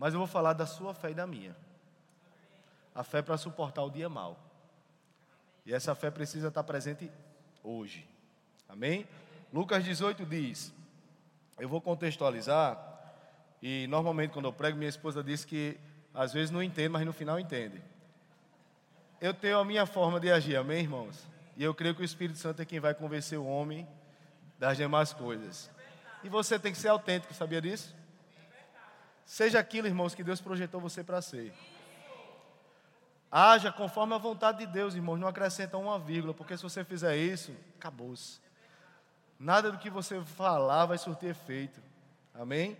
Mas eu vou falar da sua fé e da minha. A fé para suportar o dia mal. E essa fé precisa estar presente hoje. Amém? Lucas 18 diz: Eu vou contextualizar. E normalmente quando eu prego, minha esposa diz que às vezes não entende, mas no final entende. Eu tenho a minha forma de agir, amém, irmãos? E eu creio que o Espírito Santo é quem vai convencer o homem das demais coisas. E você tem que ser autêntico, sabia disso? Seja aquilo, irmãos, que Deus projetou você para ser. Haja conforme a vontade de Deus, irmãos, não acrescenta uma vírgula, porque se você fizer isso, acabou-se. Nada do que você falar vai surtir efeito. Amém?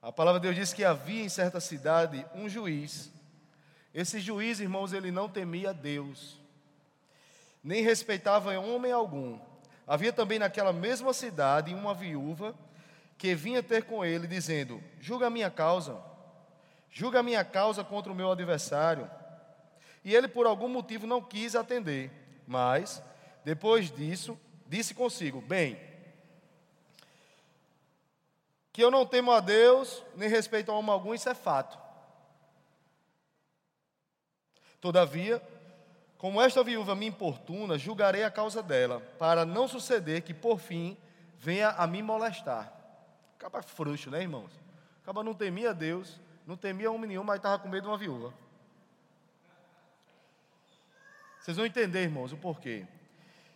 A palavra de Deus diz que havia em certa cidade um juiz. Esse juiz, irmãos, ele não temia Deus, nem respeitava homem algum. Havia também naquela mesma cidade uma viúva que vinha ter com ele, dizendo: Julga a minha causa, julga a minha causa contra o meu adversário. E ele, por algum motivo, não quis atender. Mas, depois disso, disse consigo: Bem, que eu não temo a Deus, nem respeito a homem algum, isso é fato. Todavia, como esta viúva me importuna, julgarei a causa dela, para não suceder que, por fim, venha a me molestar. Acaba frouxo, né, irmãos? Acaba não temia Deus, não temia homem nenhum, mas estava com medo de uma viúva. Vocês vão entender, irmãos, o porquê.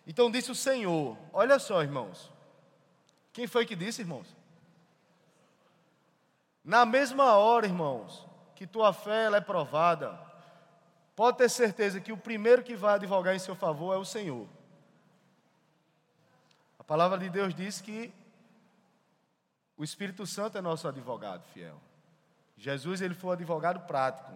Então disse o Senhor: Olha só, irmãos. Quem foi que disse, irmãos? Na mesma hora, irmãos, que tua fé ela é provada, pode ter certeza que o primeiro que vai advogar em seu favor é o Senhor. A palavra de Deus diz que o Espírito Santo é nosso advogado fiel. Jesus ele foi o advogado prático.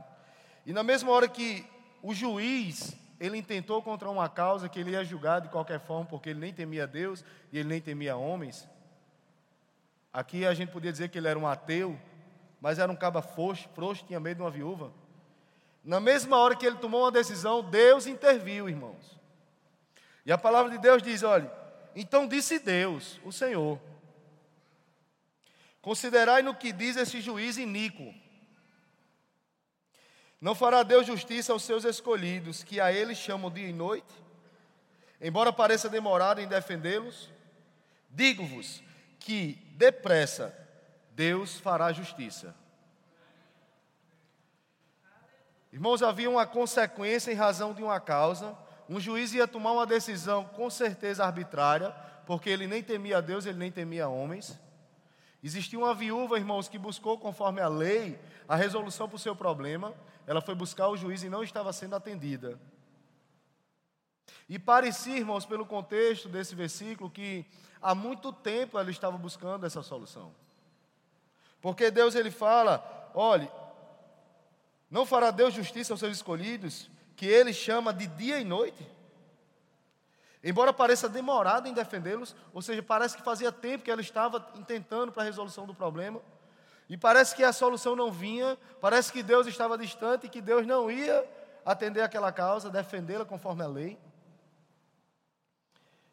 E na mesma hora que o juiz ele intentou contra uma causa que ele ia julgar de qualquer forma, porque ele nem temia Deus e ele nem temia homens. Aqui a gente podia dizer que ele era um ateu, mas era um caba frouxo, frouxo tinha medo de uma viúva. Na mesma hora que ele tomou uma decisão, Deus interviu, irmãos. E a palavra de Deus diz: olha, então disse Deus, o Senhor, Considerai no que diz esse juiz iníquo. Não fará Deus justiça aos seus escolhidos, que a eles chamam dia e noite? Embora pareça demorado em defendê-los, digo-vos que depressa Deus fará justiça. Irmãos, havia uma consequência em razão de uma causa. Um juiz ia tomar uma decisão com certeza arbitrária, porque ele nem temia Deus, ele nem temia homens. Existia uma viúva, irmãos, que buscou, conforme a lei, a resolução para o seu problema. Ela foi buscar o juiz e não estava sendo atendida. E parecia, irmãos, pelo contexto desse versículo, que há muito tempo ela estava buscando essa solução. Porque Deus ele fala: olhe, não fará Deus justiça aos seus escolhidos, que ele chama de dia e noite? Embora pareça demorado em defendê-los, ou seja, parece que fazia tempo que ela estava tentando para a resolução do problema, e parece que a solução não vinha, parece que Deus estava distante e que Deus não ia atender aquela causa, defendê-la conforme a lei.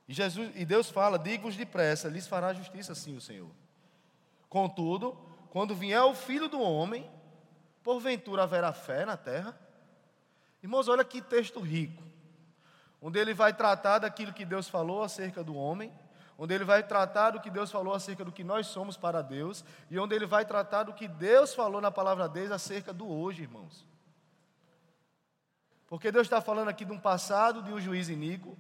E, Jesus, e Deus fala: digo-vos depressa, lhes fará justiça sim o Senhor. Contudo, quando vier o filho do homem, porventura haverá fé na terra? Irmãos, olha que texto rico onde ele vai tratar daquilo que Deus falou acerca do homem, onde ele vai tratar do que Deus falou acerca do que nós somos para Deus, e onde ele vai tratar do que Deus falou na palavra deles acerca do hoje, irmãos. Porque Deus está falando aqui de um passado de um juiz iníquo,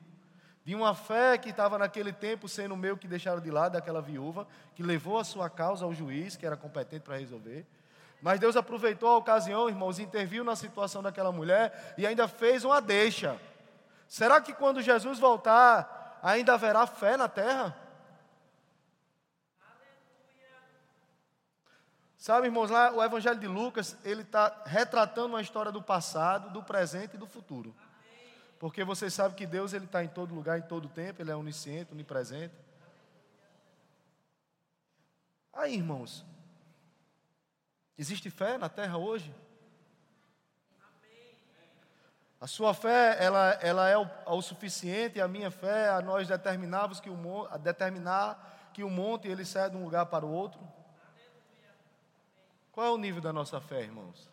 de uma fé que estava naquele tempo sendo meio que deixaram de lado daquela viúva, que levou a sua causa ao juiz, que era competente para resolver. Mas Deus aproveitou a ocasião, irmãos, interviu na situação daquela mulher e ainda fez uma deixa. Será que quando Jesus voltar, ainda haverá fé na terra? Sabe, irmãos, lá o Evangelho de Lucas, ele está retratando uma história do passado, do presente e do futuro. Porque vocês sabem que Deus ele está em todo lugar, em todo tempo, Ele é onisciente, onipresente. Aí, irmãos, existe fé na terra hoje? A sua fé, ela, ela é o, suficiente, a minha fé, a nós determinarmos que o, a determinar que o monte ele sai de um lugar para o outro. Qual é o nível da nossa fé, irmãos?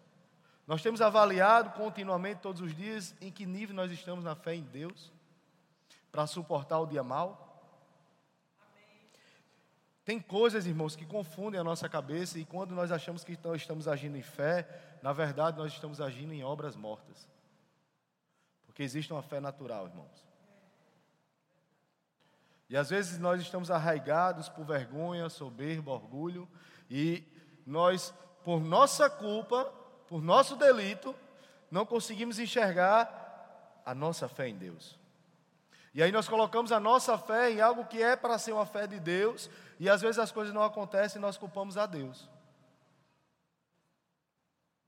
Nós temos avaliado continuamente, todos os dias, em que nível nós estamos na fé em Deus, para suportar o dia mal. Tem coisas, irmãos, que confundem a nossa cabeça e quando nós achamos que estamos agindo em fé, na verdade nós estamos agindo em obras mortas. Porque existe uma fé natural, irmãos. E às vezes nós estamos arraigados por vergonha, soberba, orgulho, e nós, por nossa culpa, por nosso delito, não conseguimos enxergar a nossa fé em Deus. E aí nós colocamos a nossa fé em algo que é para ser uma fé de Deus, e às vezes as coisas não acontecem e nós culpamos a Deus.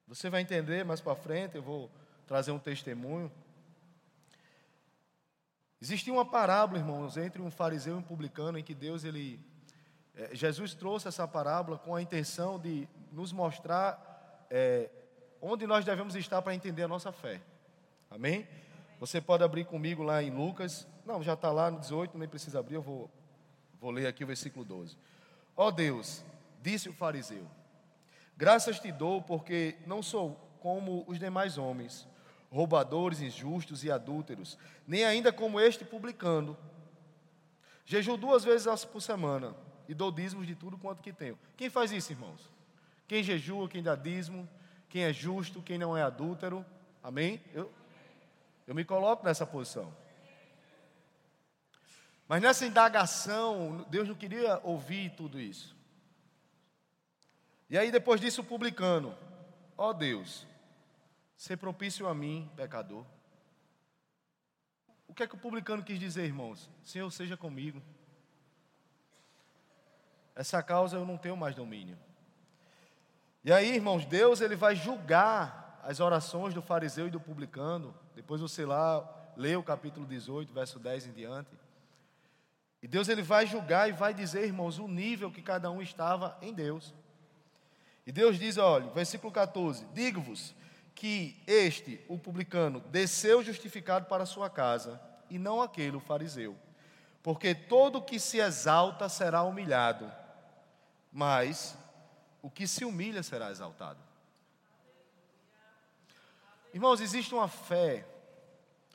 Você vai entender mais para frente, eu vou trazer um testemunho. Existia uma parábola, irmãos, entre um fariseu e um publicano, em que Deus, ele, é, Jesus trouxe essa parábola com a intenção de nos mostrar é, onde nós devemos estar para entender a nossa fé. Amém? Você pode abrir comigo lá em Lucas. Não, já está lá no 18, nem precisa abrir, eu vou, vou ler aqui o versículo 12. Ó oh Deus, disse o fariseu, graças te dou porque não sou como os demais homens roubadores, injustos e adúlteros, nem ainda como este publicano. Jejuo duas vezes por semana e dou dízimos de tudo quanto que tenho. Quem faz isso, irmãos? Quem jejua, quem dá dízimo, quem é justo, quem não é adúltero. Amém? Eu, eu me coloco nessa posição. Mas nessa indagação, Deus não queria ouvir tudo isso. E aí, depois disso, o publicano, ó oh Deus, ser propício a mim, pecador. O que é que o publicano quis dizer, irmãos? Senhor, seja comigo. Essa causa eu não tenho mais domínio. E aí, irmãos, Deus ele vai julgar as orações do fariseu e do publicano. Depois você lá lê o capítulo 18, verso 10 em diante. E Deus ele vai julgar e vai dizer, irmãos, o nível que cada um estava em Deus. E Deus diz, olha, versículo 14: Digo-vos que este, o publicano, desceu justificado para sua casa, e não aquele, o fariseu. Porque todo que se exalta será humilhado, mas o que se humilha será exaltado. Irmãos, existe uma fé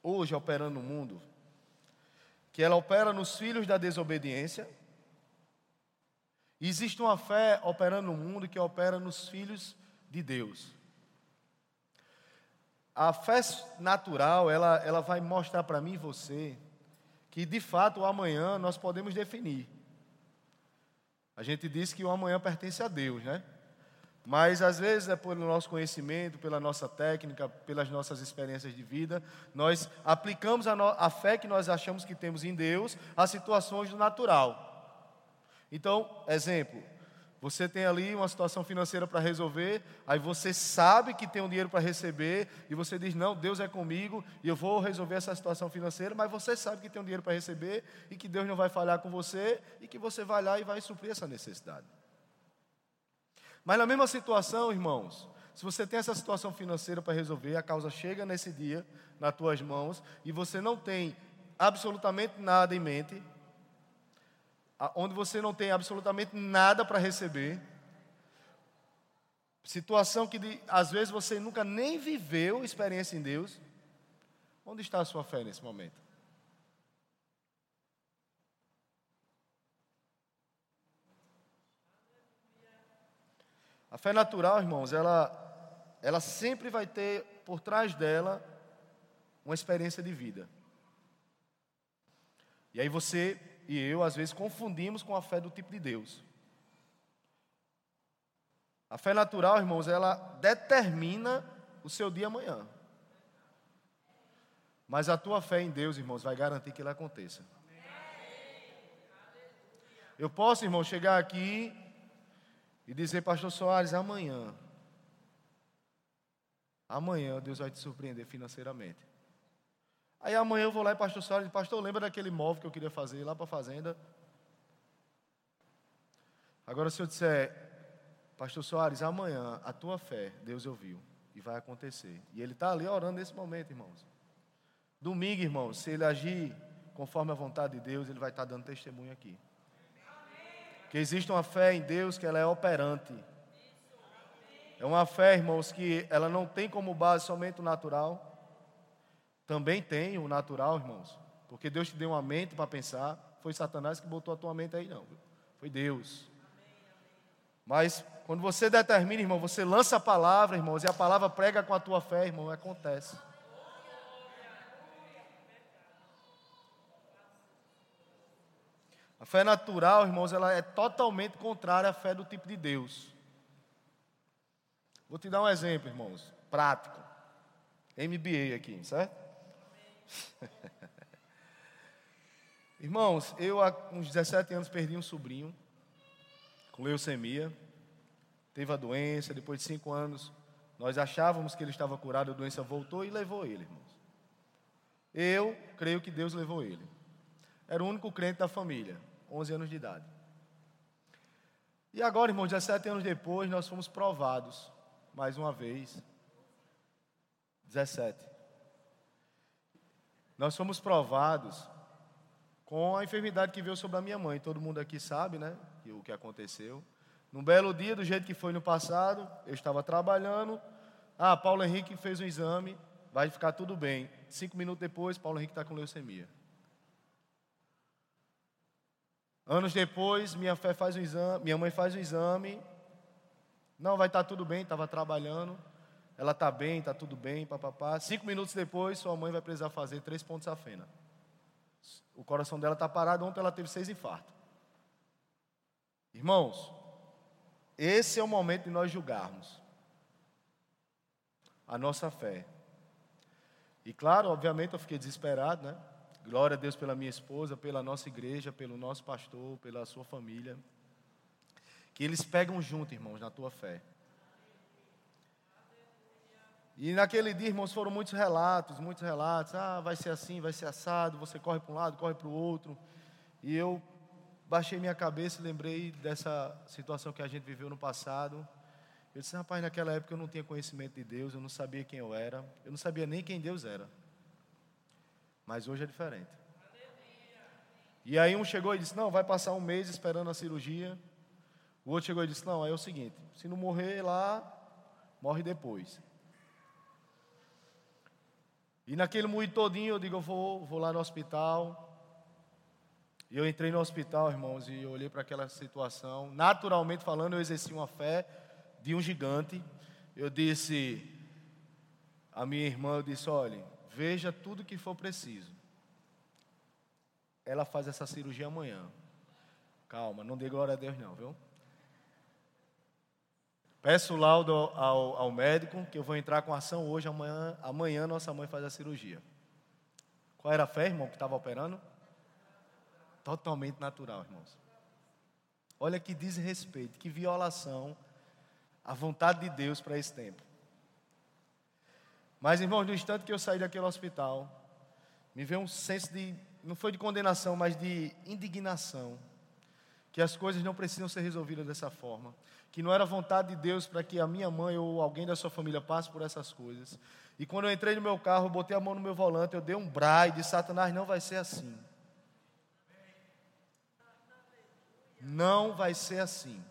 hoje operando no mundo, que ela opera nos filhos da desobediência, existe uma fé operando no mundo que opera nos filhos de Deus. A fé natural, ela, ela vai mostrar para mim e você que de fato o amanhã nós podemos definir. A gente diz que o amanhã pertence a Deus, né? Mas às vezes é pelo nosso conhecimento, pela nossa técnica, pelas nossas experiências de vida, nós aplicamos a, no, a fé que nós achamos que temos em Deus a situações do natural. Então, exemplo, você tem ali uma situação financeira para resolver, aí você sabe que tem um dinheiro para receber, e você diz: Não, Deus é comigo e eu vou resolver essa situação financeira, mas você sabe que tem um dinheiro para receber e que Deus não vai falhar com você e que você vai lá e vai suprir essa necessidade. Mas na mesma situação, irmãos, se você tem essa situação financeira para resolver, a causa chega nesse dia nas tuas mãos e você não tem absolutamente nada em mente, onde você não tem absolutamente nada para receber, situação que de, às vezes você nunca nem viveu experiência em Deus, onde está a sua fé nesse momento? A fé natural, irmãos, ela, ela sempre vai ter por trás dela uma experiência de vida. E aí você e eu, às vezes, confundimos com a fé do tipo de Deus. A fé natural, irmãos, ela determina o seu dia amanhã. Mas a tua fé em Deus, irmãos, vai garantir que ele aconteça. Eu posso, irmão, chegar aqui e dizer, Pastor Soares, amanhã, amanhã Deus vai te surpreender financeiramente. Aí amanhã eu vou lá e pastor Soares, pastor, lembra daquele imóvel que eu queria fazer lá para a fazenda? Agora se eu disser, pastor Soares, amanhã a tua fé, Deus ouviu e vai acontecer. E ele está ali orando nesse momento, irmãos. Domingo, irmãos, se ele agir conforme a vontade de Deus, ele vai estar tá dando testemunho aqui. Que existe uma fé em Deus que ela é operante. É uma fé, irmãos, que ela não tem como base somente o natural. Também tem o natural, irmãos. Porque Deus te deu uma mente para pensar. Foi Satanás que botou a tua mente aí, não. Foi Deus. Mas quando você determina, irmão, você lança a palavra, irmãos, e a palavra prega com a tua fé, irmão, acontece. A fé natural, irmãos, ela é totalmente contrária à fé do tipo de Deus. Vou te dar um exemplo, irmãos, prático. MBA aqui, certo? irmãos, eu há uns 17 anos perdi um sobrinho com leucemia. Teve a doença, depois de cinco anos, nós achávamos que ele estava curado, a doença voltou e levou ele, irmãos. Eu creio que Deus levou ele. Era o único crente da família, 11 anos de idade. E agora, irmãos, 17 anos depois, nós fomos provados, mais uma vez. 17. Nós fomos provados com a enfermidade que veio sobre a minha mãe. Todo mundo aqui sabe, né? O que aconteceu. Num belo dia, do jeito que foi no passado, eu estava trabalhando. Ah, Paulo Henrique fez um exame, vai ficar tudo bem. Cinco minutos depois, Paulo Henrique está com leucemia. Anos depois, minha fé faz um exame, minha mãe faz um exame. Não, vai estar tá tudo bem, estava trabalhando. Ela está bem, está tudo bem, papapá. Cinco minutos depois, sua mãe vai precisar fazer três pontos à fena. O coração dela está parado, ontem ela teve seis infartos. Irmãos, esse é o momento de nós julgarmos a nossa fé. E claro, obviamente eu fiquei desesperado, né? Glória a Deus pela minha esposa, pela nossa igreja, pelo nosso pastor, pela sua família. Que eles pegam junto, irmãos, na tua fé. E naquele dia, irmãos, foram muitos relatos, muitos relatos. Ah, vai ser assim, vai ser assado. Você corre para um lado, corre para o outro. E eu baixei minha cabeça e lembrei dessa situação que a gente viveu no passado. Eu disse, rapaz, naquela época eu não tinha conhecimento de Deus, eu não sabia quem eu era, eu não sabia nem quem Deus era. Mas hoje é diferente. E aí um chegou e disse, não, vai passar um mês esperando a cirurgia. O outro chegou e disse, não, aí é o seguinte, se não morrer lá, morre depois. E naquele moído todinho eu digo, eu vou, vou lá no hospital, e eu entrei no hospital, irmãos, e olhei para aquela situação. Naturalmente falando, eu exerci uma fé de um gigante. Eu disse à minha irmã, eu disse, olha, veja tudo que for preciso. Ela faz essa cirurgia amanhã. Calma, não dê glória a Deus não, viu? Peço laudo ao, ao, médico que eu vou entrar com ação hoje, amanhã, amanhã nossa mãe faz a cirurgia. Qual era a fé, irmão, que estava operando? Totalmente natural, irmãos. Olha que desrespeito, que violação à vontade de Deus para esse tempo. Mas, irmãos, no instante que eu saí daquele hospital, me veio um senso de, não foi de condenação, mas de indignação. Que as coisas não precisam ser resolvidas dessa forma. Que não era vontade de Deus para que a minha mãe ou alguém da sua família passe por essas coisas. E quando eu entrei no meu carro, eu botei a mão no meu volante, eu dei um braille de Satanás, não vai ser assim. Não vai ser assim.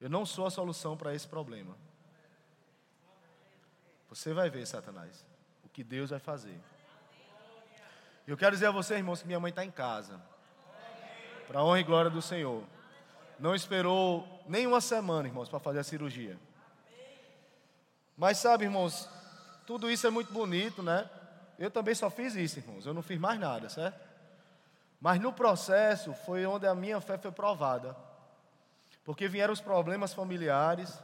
Eu não sou a solução para esse problema. Você vai ver, Satanás, o que Deus vai fazer. Eu quero dizer a você, irmãos, que minha mãe está em casa. Para a honra e glória do Senhor. Não esperou nem uma semana, irmãos, para fazer a cirurgia. Mas sabe, irmãos, tudo isso é muito bonito, né? Eu também só fiz isso, irmãos. Eu não fiz mais nada, certo? Mas no processo foi onde a minha fé foi provada. Porque vieram os problemas familiares,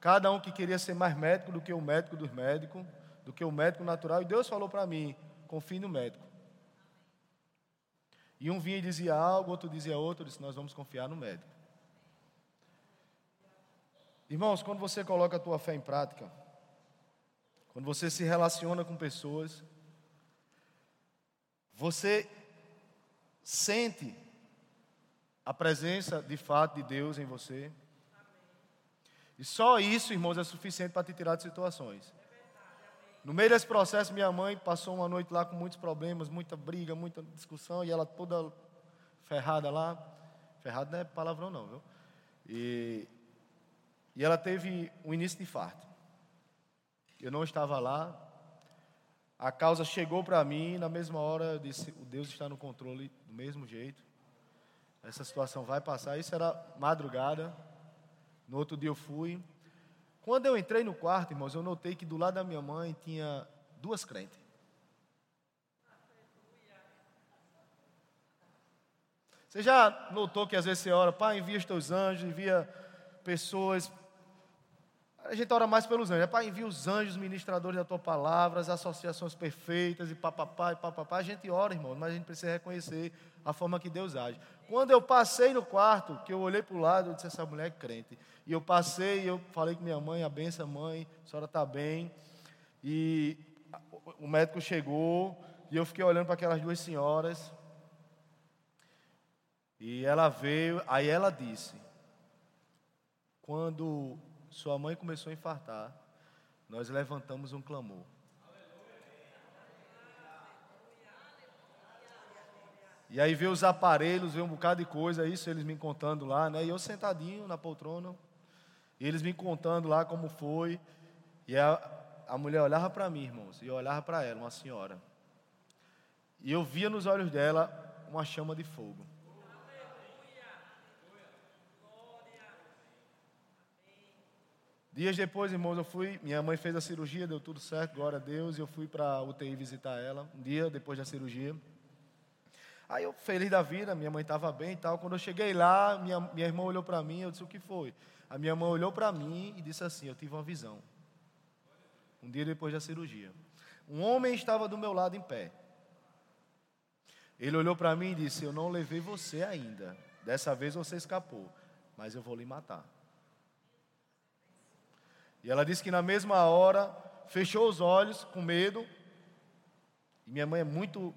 cada um que queria ser mais médico do que o médico dos médicos, do que o médico natural, e Deus falou para mim: confie no médico. E um vinha e dizia algo, outro dizia outro, eu disse: nós vamos confiar no médico. Irmãos, quando você coloca a tua fé em prática, quando você se relaciona com pessoas, você sente a presença de fato de Deus em você. E só isso, irmãos, é suficiente para te tirar de situações. No meio desse processo, minha mãe passou uma noite lá com muitos problemas, muita briga, muita discussão, e ela toda ferrada lá. Ferrada não é palavrão, não, viu? E E ela teve um início de infarto. Eu não estava lá. A causa chegou para mim, e na mesma hora eu disse: o Deus está no controle do mesmo jeito. Essa situação vai passar. Isso era madrugada. No outro dia eu fui. Quando eu entrei no quarto, irmãos, eu notei que do lado da minha mãe tinha duas crentes. Você já notou que às vezes você ora, Pai, envia os teus anjos, envia pessoas. A gente ora mais pelos anjos. É, Pai, envia os anjos, ministradores da tua palavra, as associações perfeitas e papapá e papapá. A gente ora, irmão, mas a gente precisa reconhecer a forma que Deus age. Quando eu passei no quarto, que eu olhei para o lado, eu disse: essa mulher é crente. E eu passei, eu falei com minha mãe: a benção, mãe, a senhora está bem. E o médico chegou, e eu fiquei olhando para aquelas duas senhoras. E ela veio, aí ela disse: quando sua mãe começou a infartar, nós levantamos um clamor. E aí veio os aparelhos, veio um bocado de coisa, isso eles me contando lá, né? E eu sentadinho na poltrona, e eles me contando lá como foi. E a, a mulher olhava para mim, irmãos, e eu olhava para ela, uma senhora. E eu via nos olhos dela uma chama de fogo. Dias depois, irmãos, eu fui, minha mãe fez a cirurgia, deu tudo certo, glória a Deus, e eu fui para a UTI visitar ela, um dia depois da cirurgia. Aí eu, feliz da vida, minha mãe estava bem e tal. Quando eu cheguei lá, minha, minha irmã olhou para mim, eu disse, o que foi? A minha mãe olhou para mim e disse assim, eu tive uma visão. Um dia depois da cirurgia. Um homem estava do meu lado em pé. Ele olhou para mim e disse, eu não levei você ainda. Dessa vez você escapou, mas eu vou lhe matar. E ela disse que na mesma hora fechou os olhos com medo. E minha mãe é muito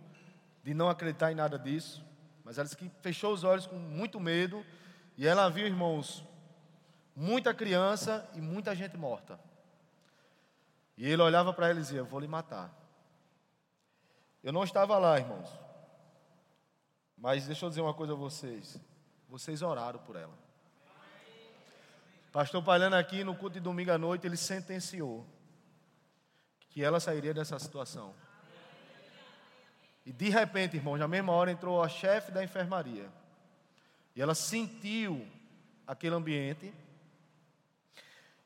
de não acreditar em nada disso, mas ela disse que fechou os olhos com muito medo. E ela viu, irmãos, muita criança e muita gente morta. E ele olhava para ela e dizia: vou lhe matar. Eu não estava lá, irmãos. Mas deixa eu dizer uma coisa a vocês. Vocês oraram por ela. Pastor Palhano aqui no culto de domingo à noite, ele sentenciou que ela sairia dessa situação. E de repente, irmãos, na mesma hora entrou a chefe da enfermaria. E ela sentiu aquele ambiente.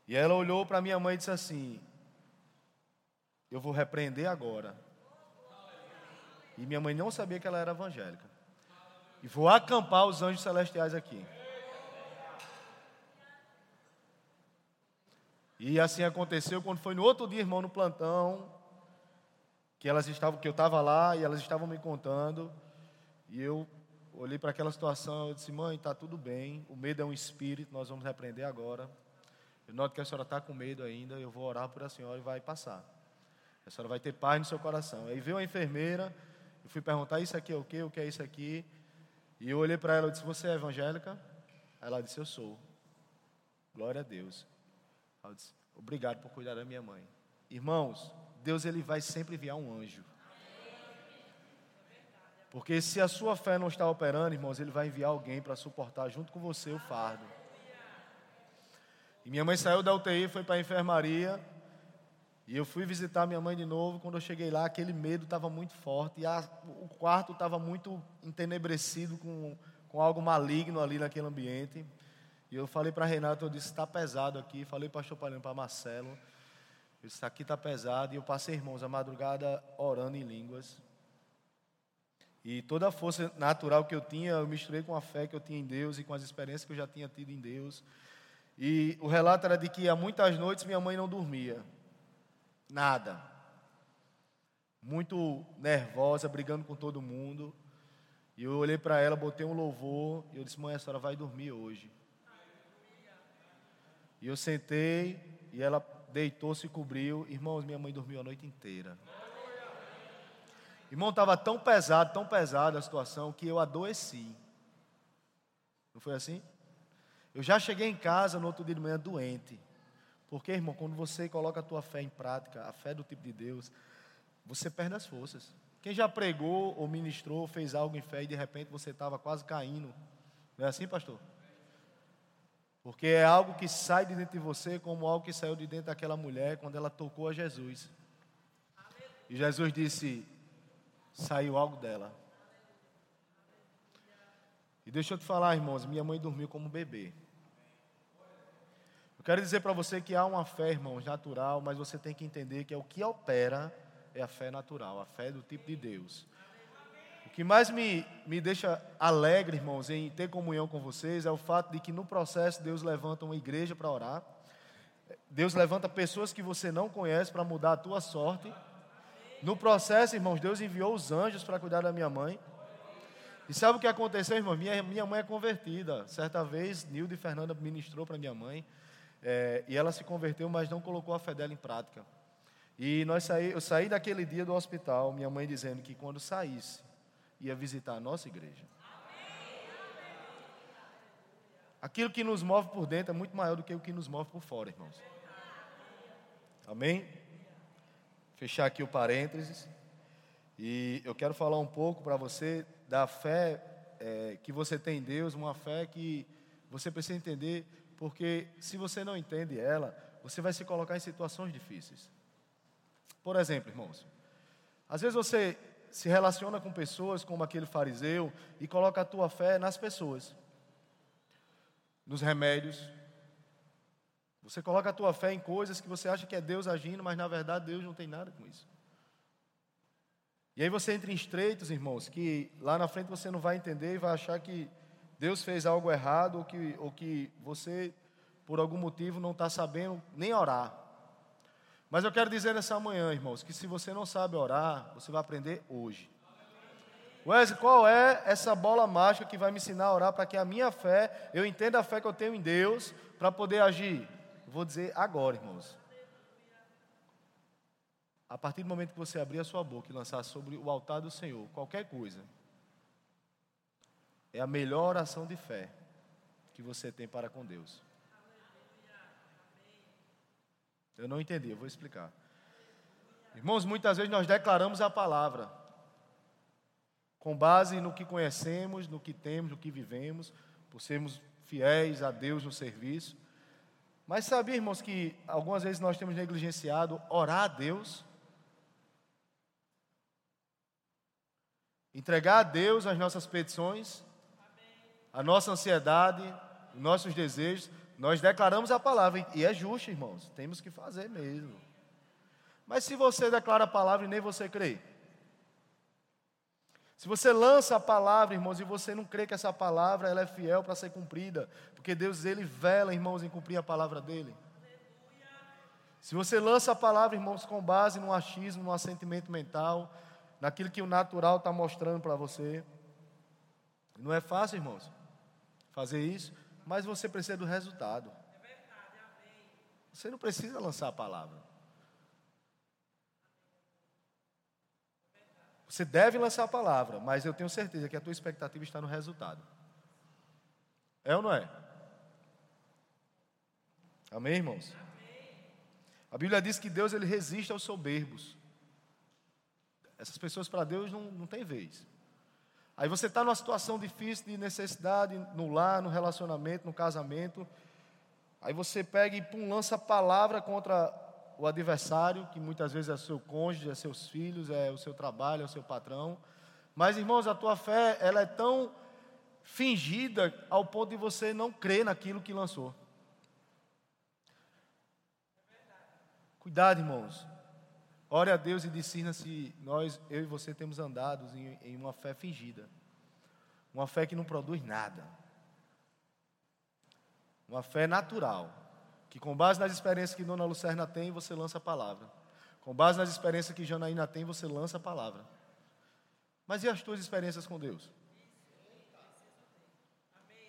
E ela olhou para minha mãe e disse assim: Eu vou repreender agora. E minha mãe não sabia que ela era evangélica. E vou acampar os anjos celestiais aqui. E assim aconteceu quando foi no outro dia, irmão, no plantão, que elas estavam, que eu estava lá e elas estavam me contando, e eu olhei para aquela situação, eu disse, mãe, está tudo bem, o medo é um espírito, nós vamos repreender agora. Eu noto que a senhora está com medo ainda, eu vou orar por a senhora e vai passar. A senhora vai ter paz no seu coração. Aí veio a enfermeira, eu fui perguntar, isso aqui é o quê? O que é isso aqui? E eu olhei para ela e disse, você é evangélica? Ela disse, eu sou. Glória a Deus. Ela disse, obrigado por cuidar da minha mãe. Irmãos, Deus ele vai sempre enviar um anjo. Porque se a sua fé não está operando, irmãos, ele vai enviar alguém para suportar junto com você o fardo. E minha mãe saiu da UTI, foi para a enfermaria. E eu fui visitar minha mãe de novo. Quando eu cheguei lá, aquele medo estava muito forte. E a, o quarto estava muito entenebrecido com, com algo maligno ali naquele ambiente. E eu falei para Renato, eu disse, está pesado aqui. Falei para o pastor Palhão, para Marcelo. Eu disse, aqui está pesado. E eu passei, irmãos, a madrugada orando em línguas. E toda a força natural que eu tinha, eu misturei com a fé que eu tinha em Deus e com as experiências que eu já tinha tido em Deus. E o relato era de que há muitas noites minha mãe não dormia. Nada. Muito nervosa, brigando com todo mundo. E eu olhei para ela, botei um louvor. E eu disse: Mãe, a senhora vai dormir hoje. E eu sentei e ela deitou, se cobriu. Irmãos, minha mãe dormiu a noite inteira. Irmão, estava tão pesado, tão pesada a situação que eu adoeci. Não foi assim? Eu já cheguei em casa no outro dia de manhã doente. Porque, irmão, quando você coloca a tua fé em prática, a fé do tipo de Deus, você perde as forças. Quem já pregou ou ministrou, fez algo em fé e de repente você estava quase caindo. Não é assim, pastor? Porque é algo que sai de dentro de você, como algo que saiu de dentro daquela mulher quando ela tocou a Jesus. E Jesus disse: saiu algo dela. E deixa eu te falar, irmãos, minha mãe dormiu como bebê. Eu quero dizer para você que há uma fé, irmãos, natural, mas você tem que entender que é o que opera é a fé natural, a fé do tipo de Deus. Que mais me, me deixa alegre, irmãos, em ter comunhão com vocês é o fato de que no processo Deus levanta uma igreja para orar. Deus levanta pessoas que você não conhece para mudar a tua sorte. No processo, irmãos, Deus enviou os anjos para cuidar da minha mãe. E sabe o que aconteceu, irmão? Minha, minha mãe é convertida. Certa vez, Nilde e Fernanda ministrou para minha mãe. É, e ela se converteu, mas não colocou a fé dela em prática. E nós saí, eu saí daquele dia do hospital, minha mãe dizendo que quando saísse, ia visitar a nossa igreja. Aquilo que nos move por dentro é muito maior do que o que nos move por fora, irmãos. Amém? Fechar aqui o parênteses. E eu quero falar um pouco para você da fé é, que você tem em Deus, uma fé que você precisa entender, porque se você não entende ela, você vai se colocar em situações difíceis. Por exemplo, irmãos, às vezes você se relaciona com pessoas como aquele fariseu e coloca a tua fé nas pessoas, nos remédios. Você coloca a tua fé em coisas que você acha que é Deus agindo, mas na verdade Deus não tem nada com isso. E aí você entra em estreitos, irmãos, que lá na frente você não vai entender e vai achar que Deus fez algo errado ou que, ou que você, por algum motivo, não está sabendo nem orar. Mas eu quero dizer nessa manhã, irmãos, que se você não sabe orar, você vai aprender hoje. Wesley, qual é essa bola mágica que vai me ensinar a orar para que a minha fé, eu entenda a fé que eu tenho em Deus, para poder agir? vou dizer agora, irmãos. A partir do momento que você abrir a sua boca e lançar sobre o altar do Senhor qualquer coisa, é a melhor oração de fé que você tem para com Deus. Eu não entendi, eu vou explicar. Irmãos, muitas vezes nós declaramos a palavra com base no que conhecemos, no que temos, no que vivemos, por sermos fiéis a Deus no serviço. Mas sabia, irmãos, que algumas vezes nós temos negligenciado orar a Deus? Entregar a Deus as nossas petições, a nossa ansiedade, os nossos desejos, nós declaramos a palavra, e é justo, irmãos, temos que fazer mesmo. Mas se você declara a palavra e nem você crê, se você lança a palavra, irmãos, e você não crê que essa palavra ela é fiel para ser cumprida, porque Deus ele vela, irmãos, em cumprir a palavra dele. Se você lança a palavra, irmãos, com base no achismo, no assentimento mental, naquilo que o natural está mostrando para você, não é fácil, irmãos, fazer isso mas você precisa do resultado. Você não precisa lançar a palavra. Você deve lançar a palavra, mas eu tenho certeza que a tua expectativa está no resultado. É ou não é? Amém, irmãos? A Bíblia diz que Deus ele resiste aos soberbos. Essas pessoas para Deus não, não tem vez. Aí você está numa situação difícil de necessidade no lar, no relacionamento, no casamento. Aí você pega e pum, lança a palavra contra o adversário, que muitas vezes é seu cônjuge, é seus filhos, é o seu trabalho, é o seu patrão. Mas, irmãos, a tua fé, ela é tão fingida ao ponto de você não crer naquilo que lançou. Cuidado, irmãos. Ore a Deus e discina se nós, eu e você, temos andado em, em uma fé fingida. Uma fé que não produz nada. Uma fé natural. Que com base nas experiências que Dona Lucerna tem, você lança a palavra. Com base nas experiências que Janaína tem, você lança a palavra. Mas e as tuas experiências com Deus?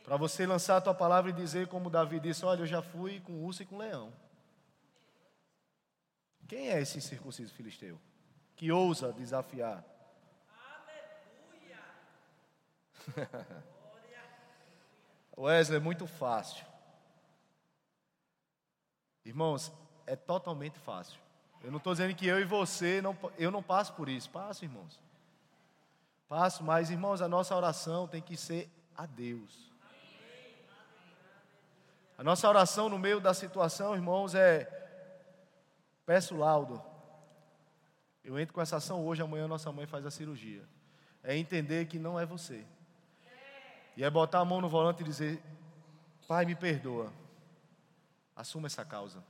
Para você lançar a tua palavra e dizer, como Davi disse: Olha, eu já fui com urso e com leão. Quem é esse circunciso filisteu que ousa desafiar? Aleluia! Wesley, é muito fácil. Irmãos, é totalmente fácil. Eu não estou dizendo que eu e você, não, eu não passo por isso. Passo, irmãos. Passo, mas, irmãos, a nossa oração tem que ser a Deus. A nossa oração no meio da situação, irmãos, é: peço laudo. Eu entro com essa ação hoje, amanhã nossa mãe faz a cirurgia. É entender que não é você. E é botar a mão no volante e dizer: Pai, me perdoa. Assuma essa causa.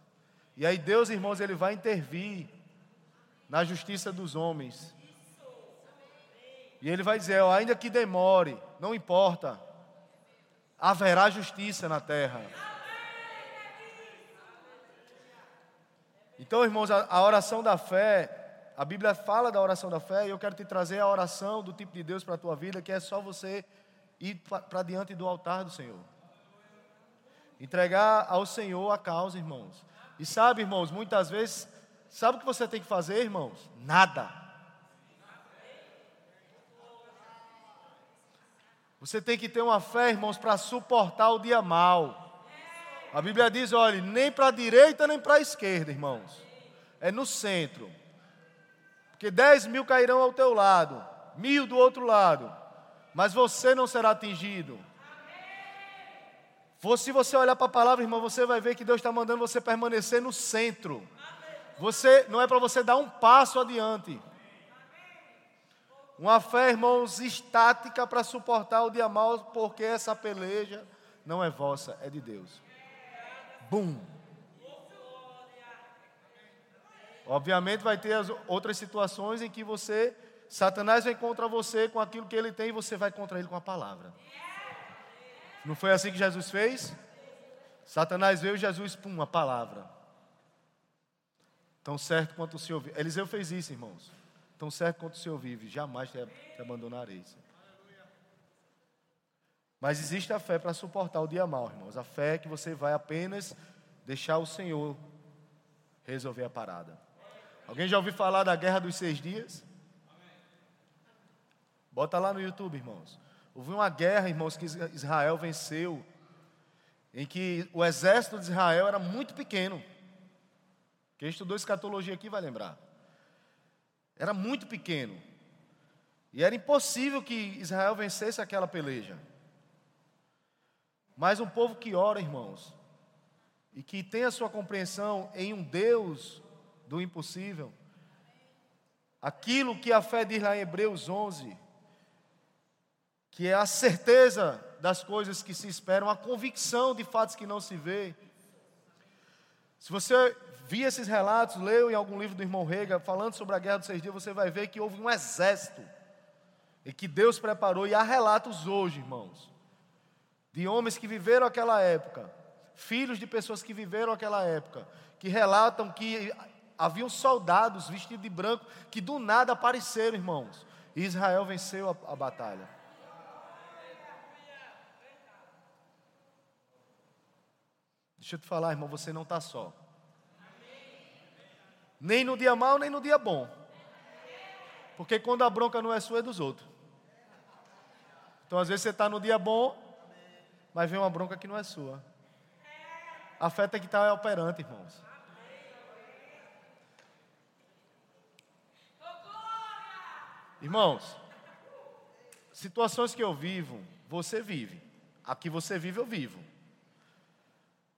E aí Deus, irmãos, ele vai intervir na justiça dos homens. E ele vai dizer: ó, ainda que demore, não importa, haverá justiça na terra. Então, irmãos, a, a oração da fé, a Bíblia fala da oração da fé, e eu quero te trazer a oração do tipo de Deus para a tua vida, que é só você ir para diante do altar do Senhor. Entregar ao Senhor a causa, irmãos. E sabe, irmãos, muitas vezes, sabe o que você tem que fazer, irmãos? Nada. Você tem que ter uma fé, irmãos, para suportar o dia mal. A Bíblia diz: olhe, nem para a direita nem para a esquerda, irmãos. É no centro. Porque dez mil cairão ao teu lado, mil do outro lado, mas você não será atingido. Se você olhar para a palavra, irmão, você vai ver que Deus está mandando você permanecer no centro. Você não é para você dar um passo adiante. Uma fé, irmãos, estática para suportar o dia mal, porque essa peleja não é vossa, é de Deus. Bum. Obviamente vai ter as outras situações em que você, Satanás vai contra você com aquilo que ele tem e você vai contra ele com a palavra. Não foi assim que Jesus fez? Satanás veio e Jesus, pum, a palavra. Tão certo quanto o Senhor vive. Eliseu fez isso, irmãos. Tão certo quanto o Senhor vive, jamais te, te abandonarei. Mas existe a fé para suportar o dia mal, irmãos. A fé é que você vai apenas deixar o Senhor resolver a parada. Alguém já ouviu falar da guerra dos seis dias? Bota lá no YouTube, irmãos. Houve uma guerra, irmãos, que Israel venceu, em que o exército de Israel era muito pequeno. Quem estudou escatologia aqui vai lembrar. Era muito pequeno. E era impossível que Israel vencesse aquela peleja. Mas um povo que ora, irmãos, e que tem a sua compreensão em um Deus do impossível, aquilo que a fé diz lá em Hebreus 11, que é a certeza das coisas que se esperam, a convicção de fatos que não se vê. Se você vir esses relatos, leu em algum livro do irmão Rega, falando sobre a guerra dos seis dias, você vai ver que houve um exército e que Deus preparou, e há relatos hoje, irmãos, de homens que viveram aquela época, filhos de pessoas que viveram aquela época, que relatam que haviam soldados vestidos de branco que do nada apareceram, irmãos. E Israel venceu a, a batalha. Deixa eu te falar, irmão, você não está só. Nem no dia mal, nem no dia bom. Porque quando a bronca não é sua, é dos outros. Então, às vezes, você está no dia bom, mas vem uma bronca que não é sua. A fé tem que estar operante, irmãos. Irmãos, situações que eu vivo, você vive. Aqui você vive, eu vivo.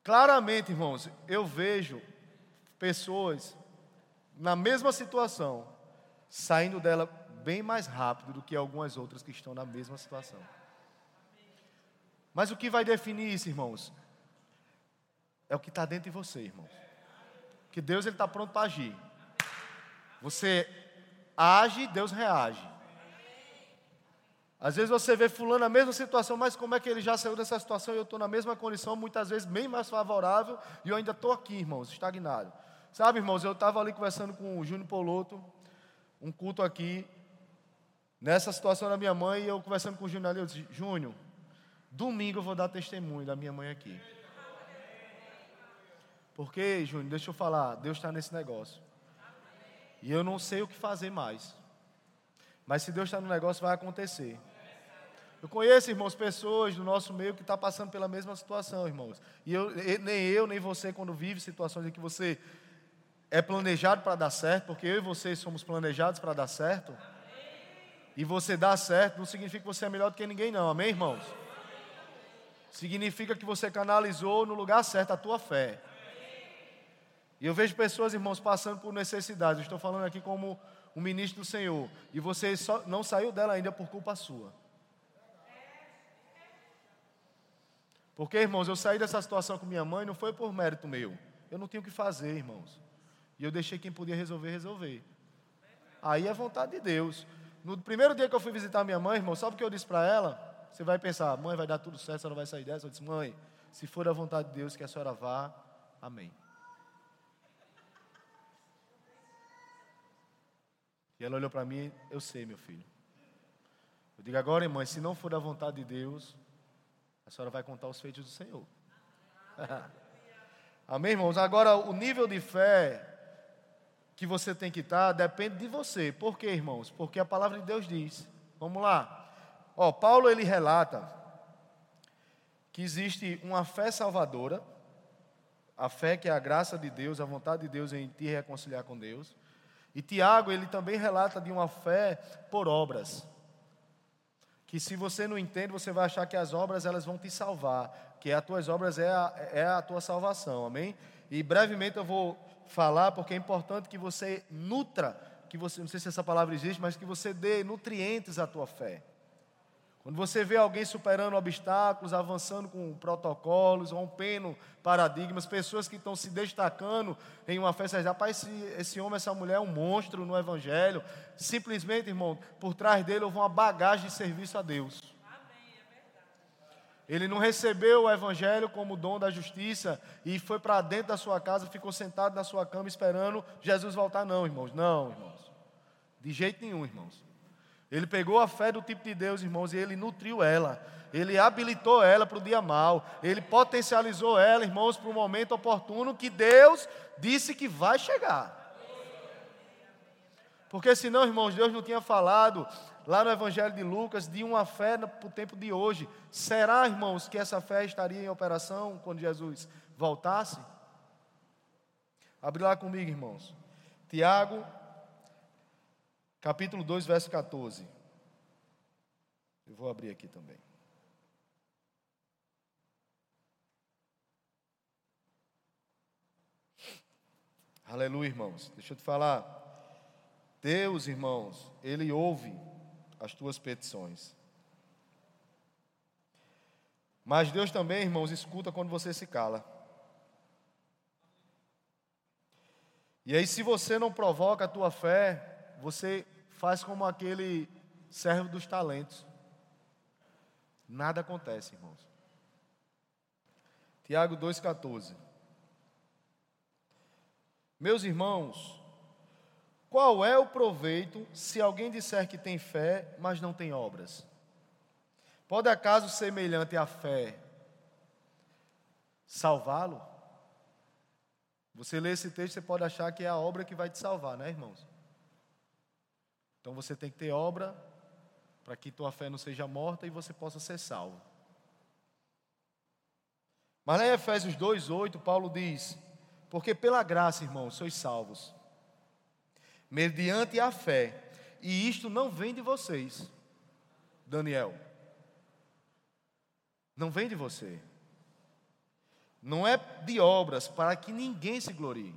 Claramente, irmãos, eu vejo pessoas na mesma situação, saindo dela bem mais rápido do que algumas outras que estão na mesma situação. Mas o que vai definir isso, irmãos? É o que está dentro de você, irmãos. Que Deus está pronto para agir. Você age, Deus reage. Às vezes você vê fulano na mesma situação, mas como é que ele já saiu dessa situação e eu estou na mesma condição, muitas vezes bem mais favorável, e eu ainda estou aqui, irmãos, estagnado. Sabe, irmãos, eu estava ali conversando com o Júnior Poloto, um culto aqui, nessa situação da minha mãe, e eu conversando com o Júnior ali, eu disse, Júnior, Domingo eu vou dar testemunho da minha mãe aqui. Porque, Júnior, deixa eu falar, Deus está nesse negócio. E eu não sei o que fazer mais. Mas se Deus está no negócio, vai acontecer. Eu conheço, irmãos, pessoas do nosso meio que estão tá passando pela mesma situação, irmãos. E eu, nem eu, nem você, quando vive situações em que você é planejado para dar certo, porque eu e você somos planejados para dar certo. E você dá certo, não significa que você é melhor do que ninguém, não. Amém, irmãos? Significa que você canalizou no lugar certo a tua fé. E eu vejo pessoas, irmãos, passando por necessidades. Eu estou falando aqui como um ministro do Senhor. E você só não saiu dela ainda por culpa sua. Porque, irmãos, eu saí dessa situação com minha mãe não foi por mérito meu. Eu não tinha o que fazer, irmãos. E eu deixei quem podia resolver, resolver. Aí é vontade de Deus. No primeiro dia que eu fui visitar minha mãe, irmão, sabe o que eu disse para ela? Você vai pensar, mãe, vai dar tudo certo, a senhora vai sair dessa. Eu disse, mãe, se for a vontade de Deus que a senhora vá, amém. E ela olhou para mim, eu sei, meu filho. Eu digo agora, irmã, se não for da vontade de Deus, a senhora vai contar os feitos do Senhor. Amém, irmãos? Agora, o nível de fé que você tem que estar depende de você. Por quê, irmãos? Porque a palavra de Deus diz. Vamos lá. Ó, Paulo ele relata que existe uma fé salvadora, a fé que é a graça de Deus, a vontade de Deus em te reconciliar com Deus. E Tiago, ele também relata de uma fé por obras. Que se você não entende, você vai achar que as obras elas vão te salvar, que as tuas obras é a, é a tua salvação, amém? E brevemente eu vou falar, porque é importante que você nutra, que você, não sei se essa palavra existe, mas que você dê nutrientes à tua fé. Quando você vê alguém superando obstáculos, avançando com protocolos, rompendo paradigmas, pessoas que estão se destacando em uma festa, rapaz, esse, esse homem, essa mulher é um monstro no Evangelho. Simplesmente, irmão, por trás dele houve uma bagagem de serviço a Deus. Ele não recebeu o Evangelho como dom da justiça e foi para dentro da sua casa, ficou sentado na sua cama esperando Jesus voltar. Não, irmãos, não, irmãos. De jeito nenhum, irmãos. Ele pegou a fé do tipo de Deus, irmãos, e ele nutriu ela. Ele habilitou ela para o dia mal. Ele potencializou ela, irmãos, para o momento oportuno que Deus disse que vai chegar. Porque senão, irmãos, Deus não tinha falado lá no Evangelho de Lucas de uma fé para o tempo de hoje. Será, irmãos, que essa fé estaria em operação quando Jesus voltasse? Abre lá comigo, irmãos. Tiago capítulo 2, verso 14. Eu vou abrir aqui também. Aleluia, irmãos. Deixa eu te falar. Deus, irmãos, Ele ouve as tuas petições. Mas Deus também, irmãos, escuta quando você se cala. E aí, se você não provoca a tua fé, você faz como aquele servo dos talentos. Nada acontece, irmãos. Tiago 2,14. Meus irmãos, qual é o proveito se alguém disser que tem fé, mas não tem obras? Pode acaso semelhante à fé salvá-lo? Você lê esse texto, você pode achar que é a obra que vai te salvar, né, irmãos? Então você tem que ter obra para que tua fé não seja morta e você possa ser salvo. Mas lá em Efésios 2:8, Paulo diz: "Porque pela graça, irmãos, sois salvos, mediante a fé, e isto não vem de vocês." Daniel, não vem de você. Não é de obras para que ninguém se glorie.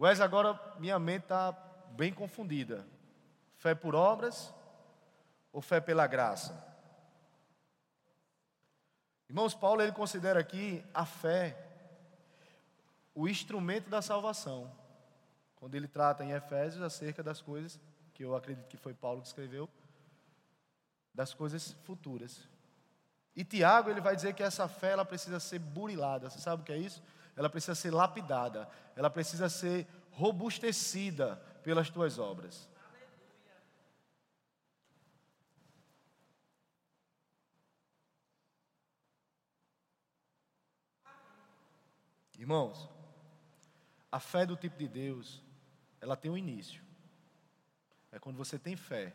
Wes, agora minha mente está bem confundida. Fé por obras ou fé pela graça? Irmãos, Paulo ele considera aqui a fé o instrumento da salvação. Quando ele trata em Efésios acerca das coisas que eu acredito que foi Paulo que escreveu, das coisas futuras. E Tiago ele vai dizer que essa fé ela precisa ser burilada. Você sabe o que é isso? Ela precisa ser lapidada, ela precisa ser robustecida pelas tuas obras. Irmãos, a fé do tipo de Deus, ela tem um início. É quando você tem fé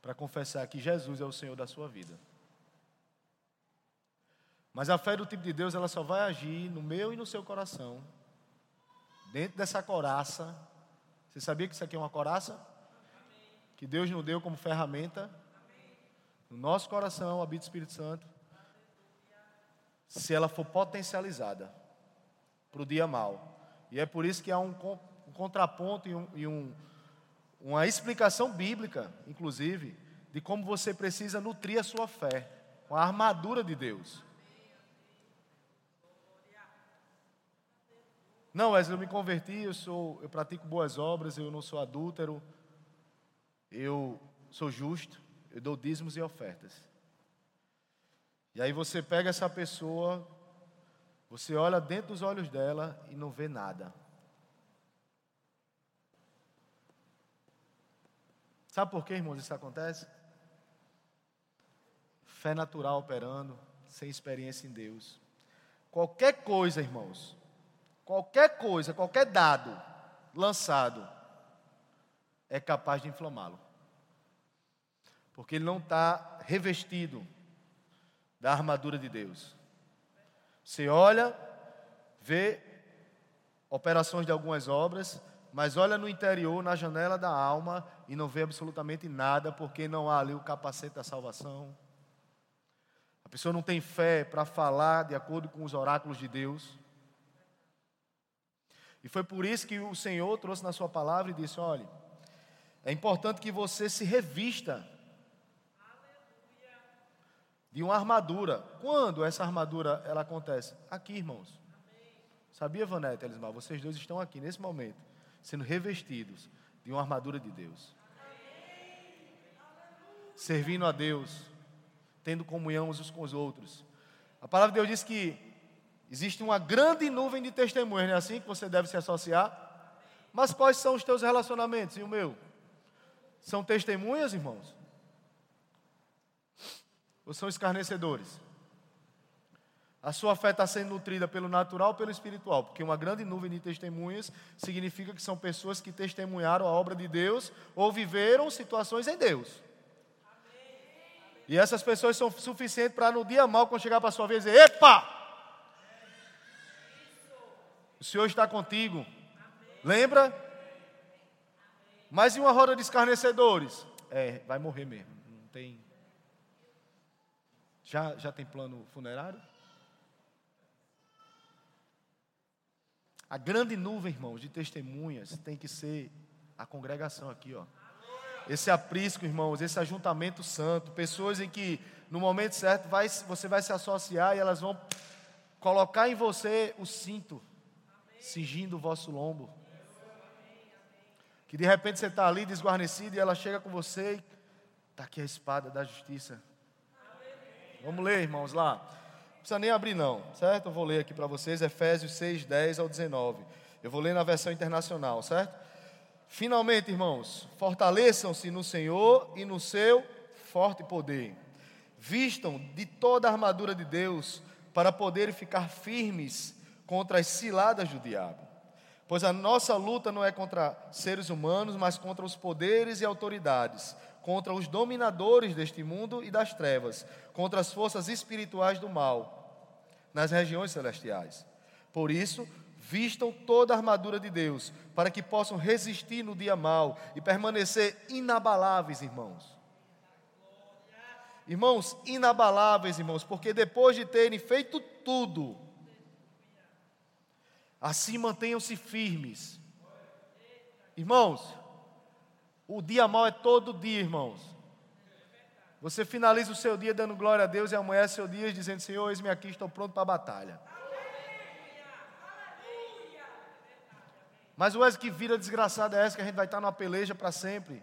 para confessar que Jesus é o Senhor da sua vida. Mas a fé do tipo de Deus, ela só vai agir no meu e no seu coração. Dentro dessa coraça. Você sabia que isso aqui é uma coraça? Que Deus nos deu como ferramenta. no nosso coração habita o Espírito Santo, se ela for potencializada para o dia mal. E é por isso que há um, um contraponto e, um, e um, uma explicação bíblica, inclusive, de como você precisa nutrir a sua fé com a armadura de Deus. Não, Wesley, eu me converti, eu sou, eu pratico boas obras, eu não sou adúltero, eu sou justo, eu dou dízimos e ofertas. E aí você pega essa pessoa, você olha dentro dos olhos dela e não vê nada. Sabe por que, irmãos, isso acontece? Fé natural operando, sem experiência em Deus. Qualquer coisa, irmãos, qualquer coisa, qualquer dado lançado é capaz de inflamá-lo. Porque ele não está revestido da armadura de Deus. Você olha, vê operações de algumas obras, mas olha no interior, na janela da alma, e não vê absolutamente nada, porque não há ali o capacete da salvação. A pessoa não tem fé para falar de acordo com os oráculos de Deus. E foi por isso que o Senhor trouxe na sua palavra e disse: olhe, é importante que você se revista de uma armadura. Quando essa armadura ela acontece? Aqui, irmãos. Sabia, Vanete, Elismar? Vocês dois estão aqui nesse momento, sendo revestidos de uma armadura de Deus. Servindo a Deus, tendo comunhão uns com os outros. A palavra de Deus diz que Existe uma grande nuvem de testemunhas, não é assim que você deve se associar? Mas quais são os teus relacionamentos e o meu? São testemunhas, irmãos? Ou são escarnecedores? A sua fé está sendo nutrida pelo natural ou pelo espiritual? Porque uma grande nuvem de testemunhas significa que são pessoas que testemunharam a obra de Deus ou viveram situações em Deus. E essas pessoas são suficientes para no dia mal, quando chegar para a sua vez, dizer: Epa! O Senhor está contigo. Lembra? Em uma roda de escarnecedores? É, vai morrer mesmo. Não tem. Já, já tem plano funerário? A grande nuvem, irmãos, de testemunhas tem que ser a congregação aqui, ó. Esse aprisco, irmãos, esse ajuntamento santo, pessoas em que no momento certo vai, você vai se associar e elas vão colocar em você o cinto cingindo o vosso lombo. Que de repente você está ali desguarnecido e ela chega com você e está aqui a espada da justiça. Vamos ler, irmãos, lá. Não precisa nem abrir, não, certo? Eu vou ler aqui para vocês, Efésios 6, 10 ao 19. Eu vou ler na versão internacional, certo? Finalmente, irmãos, fortaleçam-se no Senhor e no seu forte poder. Vistam de toda a armadura de Deus para poderem ficar firmes contra as ciladas do diabo. Pois a nossa luta não é contra seres humanos, mas contra os poderes e autoridades, contra os dominadores deste mundo e das trevas, contra as forças espirituais do mal nas regiões celestiais. Por isso, vistam toda a armadura de Deus, para que possam resistir no dia mal e permanecer inabaláveis, irmãos. Irmãos, inabaláveis, irmãos, porque depois de terem feito tudo, Assim mantenham-se firmes. Irmãos, o dia mal é todo dia, irmãos. Você finaliza o seu dia dando glória a Deus e amanhã é seu dia dizendo: Senhor, eis-me aqui, estou pronto para a batalha. Mas o que vira desgraçada é essa que a gente vai estar numa peleja para sempre.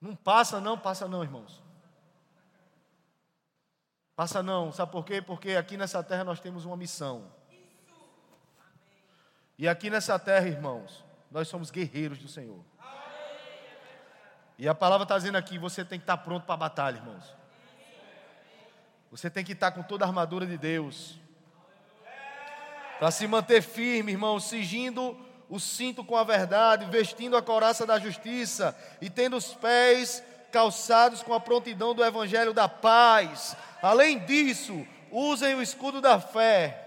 Não passa, não, passa não, irmãos. Passa não, sabe por quê? Porque aqui nessa terra nós temos uma missão. E aqui nessa terra, irmãos, nós somos guerreiros do Senhor. E a palavra está dizendo aqui: você tem que estar pronto para a batalha, irmãos. Você tem que estar com toda a armadura de Deus. Para se manter firme, irmãos, cingindo o cinto com a verdade, vestindo a coraça da justiça e tendo os pés calçados com a prontidão do evangelho da paz. Além disso, usem o escudo da fé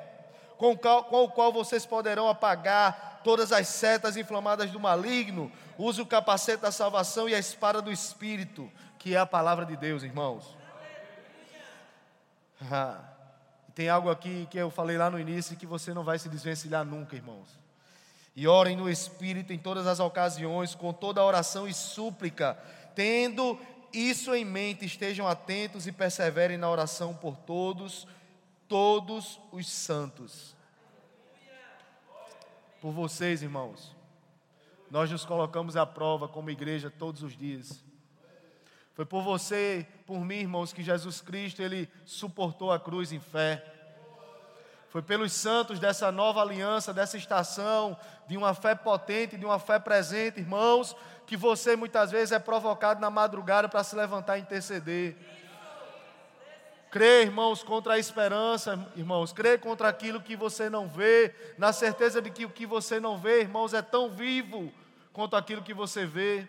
com, com o qual vocês poderão apagar todas as setas inflamadas do maligno. Use o capacete da salvação e a espada do Espírito, que é a palavra de Deus, irmãos. tem algo aqui que eu falei lá no início que você não vai se desvencilhar nunca, irmãos. E orem no Espírito em todas as ocasiões, com toda oração e súplica, tendo isso em mente, estejam atentos e perseverem na oração por todos, todos os santos. Por vocês, irmãos. Nós nos colocamos à prova como igreja todos os dias. Foi por você, por mim, irmãos, que Jesus Cristo ele suportou a cruz em fé. Foi pelos santos dessa nova aliança, dessa estação, de uma fé potente, de uma fé presente, irmãos, que você muitas vezes é provocado na madrugada para se levantar e interceder. Crer, irmãos, contra a esperança, irmãos, crer contra aquilo que você não vê, na certeza de que o que você não vê, irmãos, é tão vivo quanto aquilo que você vê.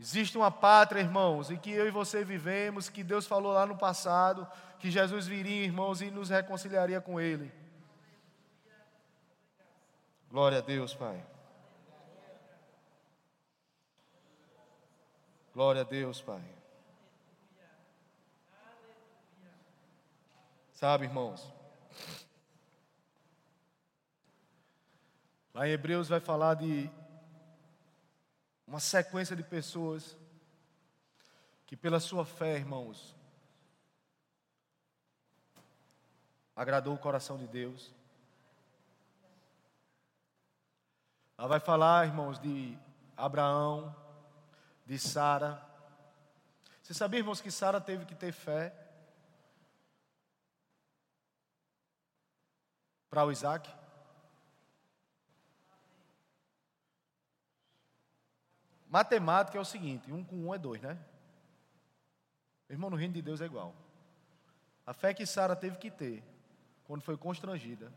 Existe uma pátria, irmãos, em que eu e você vivemos, que Deus falou lá no passado, que Jesus viria, irmãos, e nos reconciliaria com Ele. Glória a Deus, Pai. Glória a Deus, Pai. Sabe, irmãos? Lá em Hebreus vai falar de uma sequência de pessoas que, pela sua fé, irmãos, agradou o coração de Deus. Lá vai falar, irmãos, de Abraão, de Sara. Você sabia, irmãos, que Sara teve que ter fé para o Isaac? Matemática é o seguinte: um com um é dois, né? Irmão, no reino de Deus é igual. A fé que Sara teve que ter, quando foi constrangida,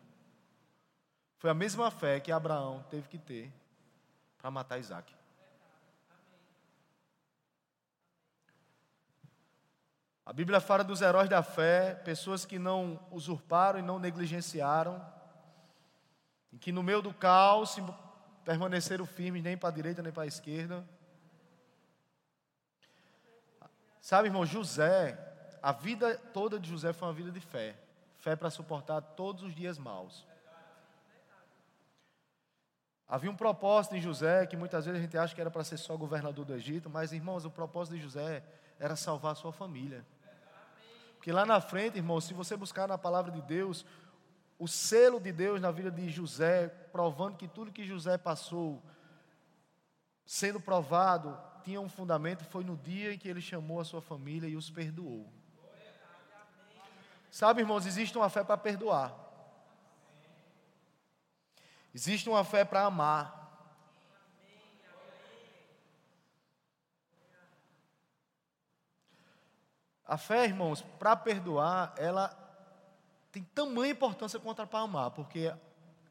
foi a mesma fé que Abraão teve que ter para matar Isaac. A Bíblia fala dos heróis da fé, pessoas que não usurparam e não negligenciaram, e que no meio do caos permaneceram firmes nem para a direita nem para a esquerda. Sabe, irmão, José, a vida toda de José foi uma vida de fé. Fé para suportar todos os dias maus. Havia um propósito em José, que muitas vezes a gente acha que era para ser só governador do Egito, mas, irmãos, o propósito de José era salvar a sua família. Porque lá na frente, irmão, se você buscar na palavra de Deus, o selo de Deus na vida de José, provando que tudo que José passou, sendo provado, tinha um fundamento, foi no dia em que ele chamou a sua família e os perdoou. Sabe, irmãos, existe uma fé para perdoar. Existe uma fé para amar. A fé, irmãos, para perdoar, ela tem tamanha importância quanto para amar, porque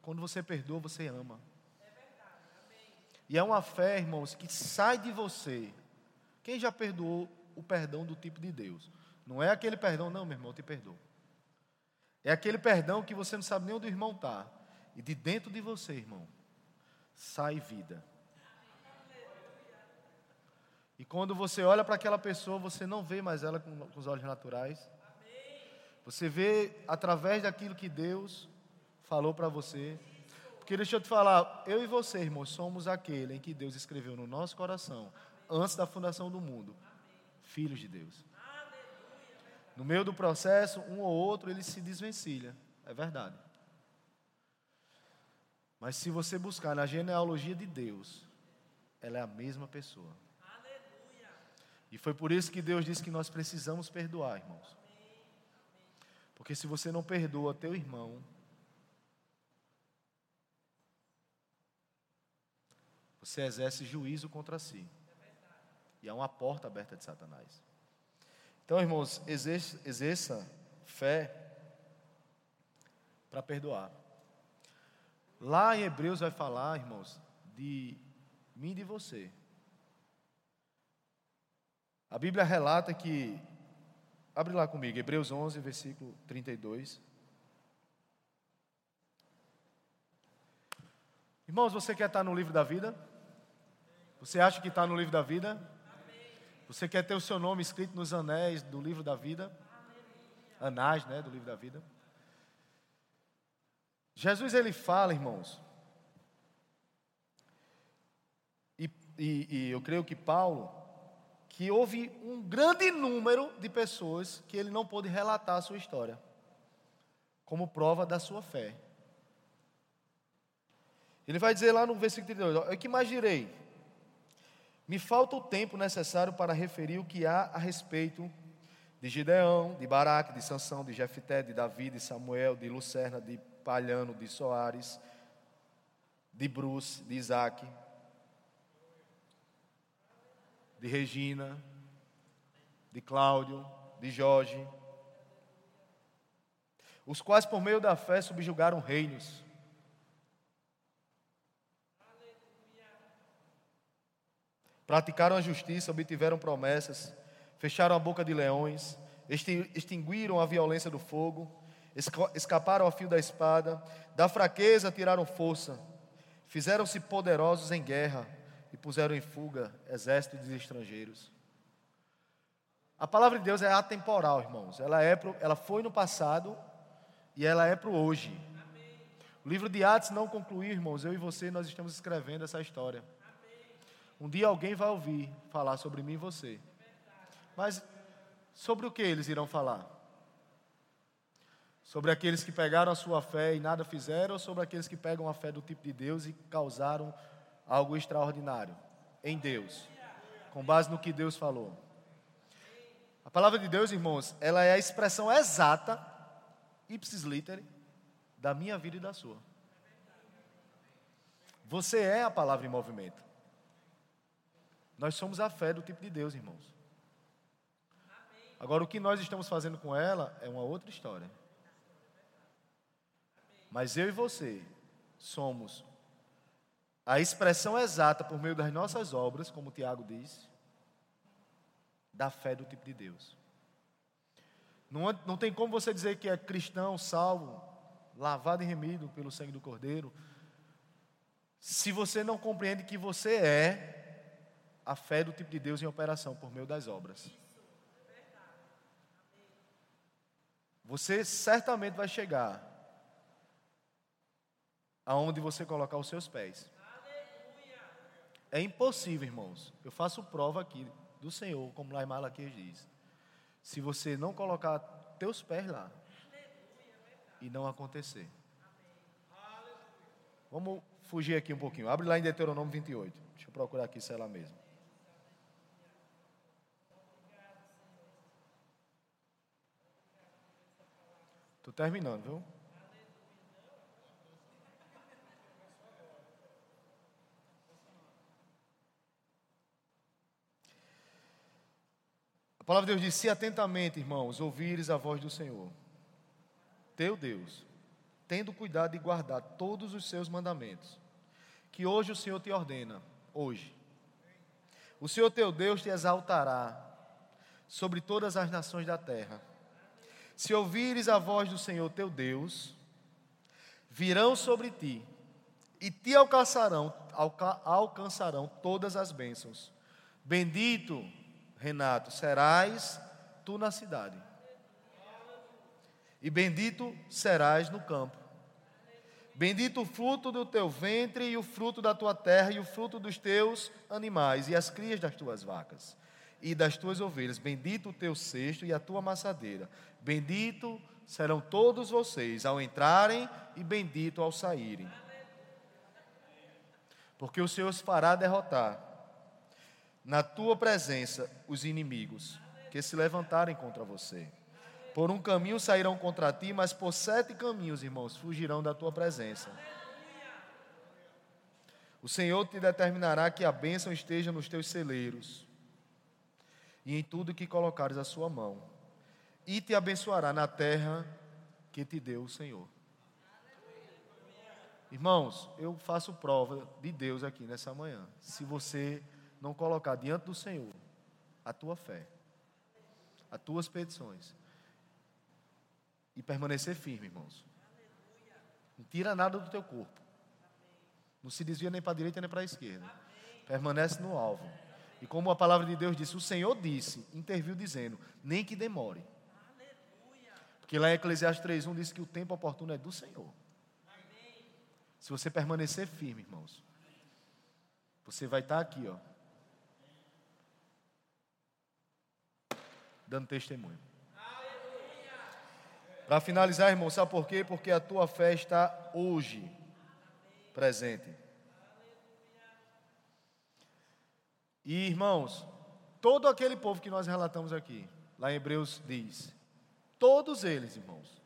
quando você perdoa, você ama. E é uma fé, irmãos, que sai de você. Quem já perdoou o perdão do tipo de Deus? Não é aquele perdão, não, meu irmão, eu te perdoo. É aquele perdão que você não sabe nem onde o irmão está. E de dentro de você, irmão, sai vida. E quando você olha para aquela pessoa, você não vê mais ela com, com os olhos naturais. Você vê através daquilo que Deus falou para você. Porque deixa eu te falar, eu e você, irmãos, somos aquele em que Deus escreveu no nosso coração, antes da fundação do mundo, filhos de Deus. No meio do processo, um ou outro ele se desvencilha, é verdade. Mas se você buscar na genealogia de Deus, ela é a mesma pessoa. E foi por isso que Deus disse que nós precisamos perdoar, irmãos. Porque se você não perdoa teu irmão, você exerce juízo contra si. E há uma porta aberta de Satanás. Então, irmãos, exerça, exerça fé para perdoar. Lá em Hebreus vai falar, irmãos, de mim e de você. A Bíblia relata que, abre lá comigo, Hebreus 11, versículo 32. Irmãos, você quer estar no livro da vida? Você acha que está no livro da vida? Você quer ter o seu nome escrito nos anéis do livro da vida? Anais, né, do livro da vida. Jesus ele fala, irmãos, e, e, e eu creio que Paulo, que houve um grande número de pessoas que ele não pôde relatar a sua história, como prova da sua fé. Ele vai dizer lá no versículo 32, o que mais direi? Me falta o tempo necessário para referir o que há a respeito de Gideão, de Baraque, de Sansão, de Jefté, de Davi, de Samuel, de Lucerna, de Palhano, de Soares, de Bruce, de Isaac, de Regina, de Cláudio, de Jorge, os quais por meio da fé subjugaram reinos. Praticaram a justiça, obtiveram promessas, fecharam a boca de leões, extinguiram a violência do fogo, escaparam ao fio da espada, da fraqueza tiraram força, fizeram-se poderosos em guerra e puseram em fuga exércitos de estrangeiros. A palavra de Deus é atemporal, irmãos. Ela, é pro, ela foi no passado e ela é para o hoje. O livro de Atos não concluiu, irmãos. Eu e você, nós estamos escrevendo essa história. Um dia alguém vai ouvir falar sobre mim e você. Mas sobre o que eles irão falar? Sobre aqueles que pegaram a sua fé e nada fizeram, ou sobre aqueles que pegam a fé do tipo de Deus e causaram algo extraordinário em Deus, com base no que Deus falou? A palavra de Deus, irmãos, ela é a expressão exata, ipsis literi, da minha vida e da sua. Você é a palavra em movimento. Nós somos a fé do tipo de Deus, irmãos. Agora, o que nós estamos fazendo com ela é uma outra história. Mas eu e você somos a expressão exata por meio das nossas obras, como Tiago diz, da fé do tipo de Deus. Não, não tem como você dizer que é cristão, salvo, lavado e remido pelo sangue do Cordeiro, se você não compreende que você é a fé do tipo de Deus em operação por meio das obras. Você certamente vai chegar aonde você colocar os seus pés. É impossível, irmãos. Eu faço prova aqui do Senhor, como lá em Malaquias diz. Se você não colocar teus pés lá e não acontecer. Vamos fugir aqui um pouquinho. Abre lá em Deuteronômio 28. Deixa eu procurar aqui se é lá mesmo. Estou terminando, viu? A palavra de Deus diz: Se atentamente, irmãos, ouvires a voz do Senhor, teu Deus, tendo cuidado de guardar todos os seus mandamentos, que hoje o Senhor te ordena, hoje. O Senhor teu Deus te exaltará sobre todas as nações da terra. Se ouvires a voz do Senhor teu Deus, virão sobre ti e te alcançarão, alca, alcançarão todas as bênçãos. Bendito Renato, serás tu na cidade. E bendito serás no campo. Bendito o fruto do teu ventre e o fruto da tua terra e o fruto dos teus animais e as crias das tuas vacas e das tuas ovelhas. Bendito o teu cesto e a tua maçadeira. Bendito serão todos vocês ao entrarem e bendito ao saírem. Porque o Senhor os fará derrotar na tua presença os inimigos que se levantarem contra você. Por um caminho sairão contra ti, mas por sete caminhos, irmãos, fugirão da tua presença. O Senhor te determinará que a bênção esteja nos teus celeiros e em tudo que colocares a sua mão, e te abençoará na terra que te deu o Senhor. Irmãos, eu faço prova de Deus aqui nessa manhã. Se você não colocar diante do Senhor a tua fé, as tuas petições e permanecer firme, irmãos. Não tira nada do teu corpo. Não se desvia nem para a direita nem para a esquerda. Permanece no alvo. E como a palavra de Deus disse, o Senhor disse, interviu dizendo, nem que demore. Porque lá em Eclesiastes 3.1 diz que o tempo oportuno é do Senhor. Se você permanecer firme, irmãos, você vai estar aqui, ó. Dando testemunho. Para finalizar, irmão, sabe por quê? Porque a tua fé está hoje presente. E, irmãos, todo aquele povo que nós relatamos aqui, lá em Hebreus diz, todos eles, irmãos,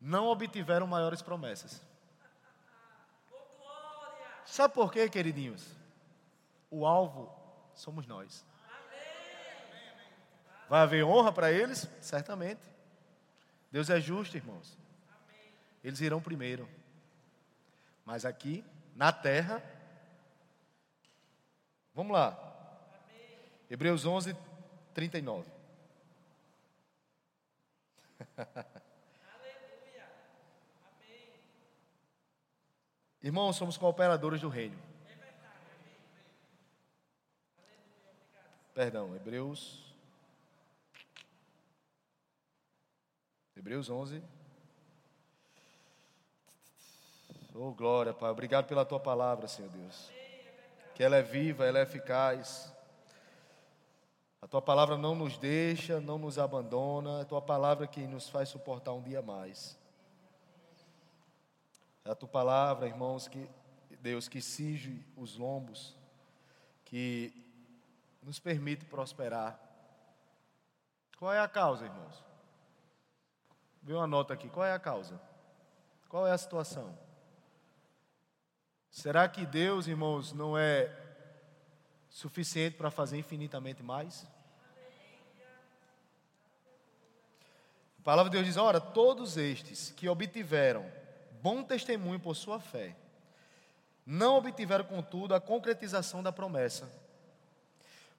não obtiveram maiores promessas. Sabe por quê, queridinhos? O alvo somos nós. Vai haver honra para eles? Certamente. Deus é justo, irmãos. Eles irão primeiro. Mas aqui, na terra, vamos lá. Hebreus 11, 39. Irmãos, somos cooperadores do reino. Perdão, Hebreus. Hebreus 11. Oh, glória, Pai. Obrigado pela tua palavra, Senhor Deus. Que ela é viva, ela é eficaz. A tua palavra não nos deixa, não nos abandona. A tua palavra que nos faz suportar um dia mais. É a tua palavra, irmãos, que Deus que cinge os lombos, que nos permite prosperar. Qual é a causa, irmãos? Vê uma nota aqui. Qual é a causa? Qual é a situação? Será que Deus, irmãos, não é suficiente para fazer infinitamente mais? A palavra de Deus diz: ora, todos estes que obtiveram bom testemunho por sua fé. Não obtiveram, contudo, a concretização da promessa,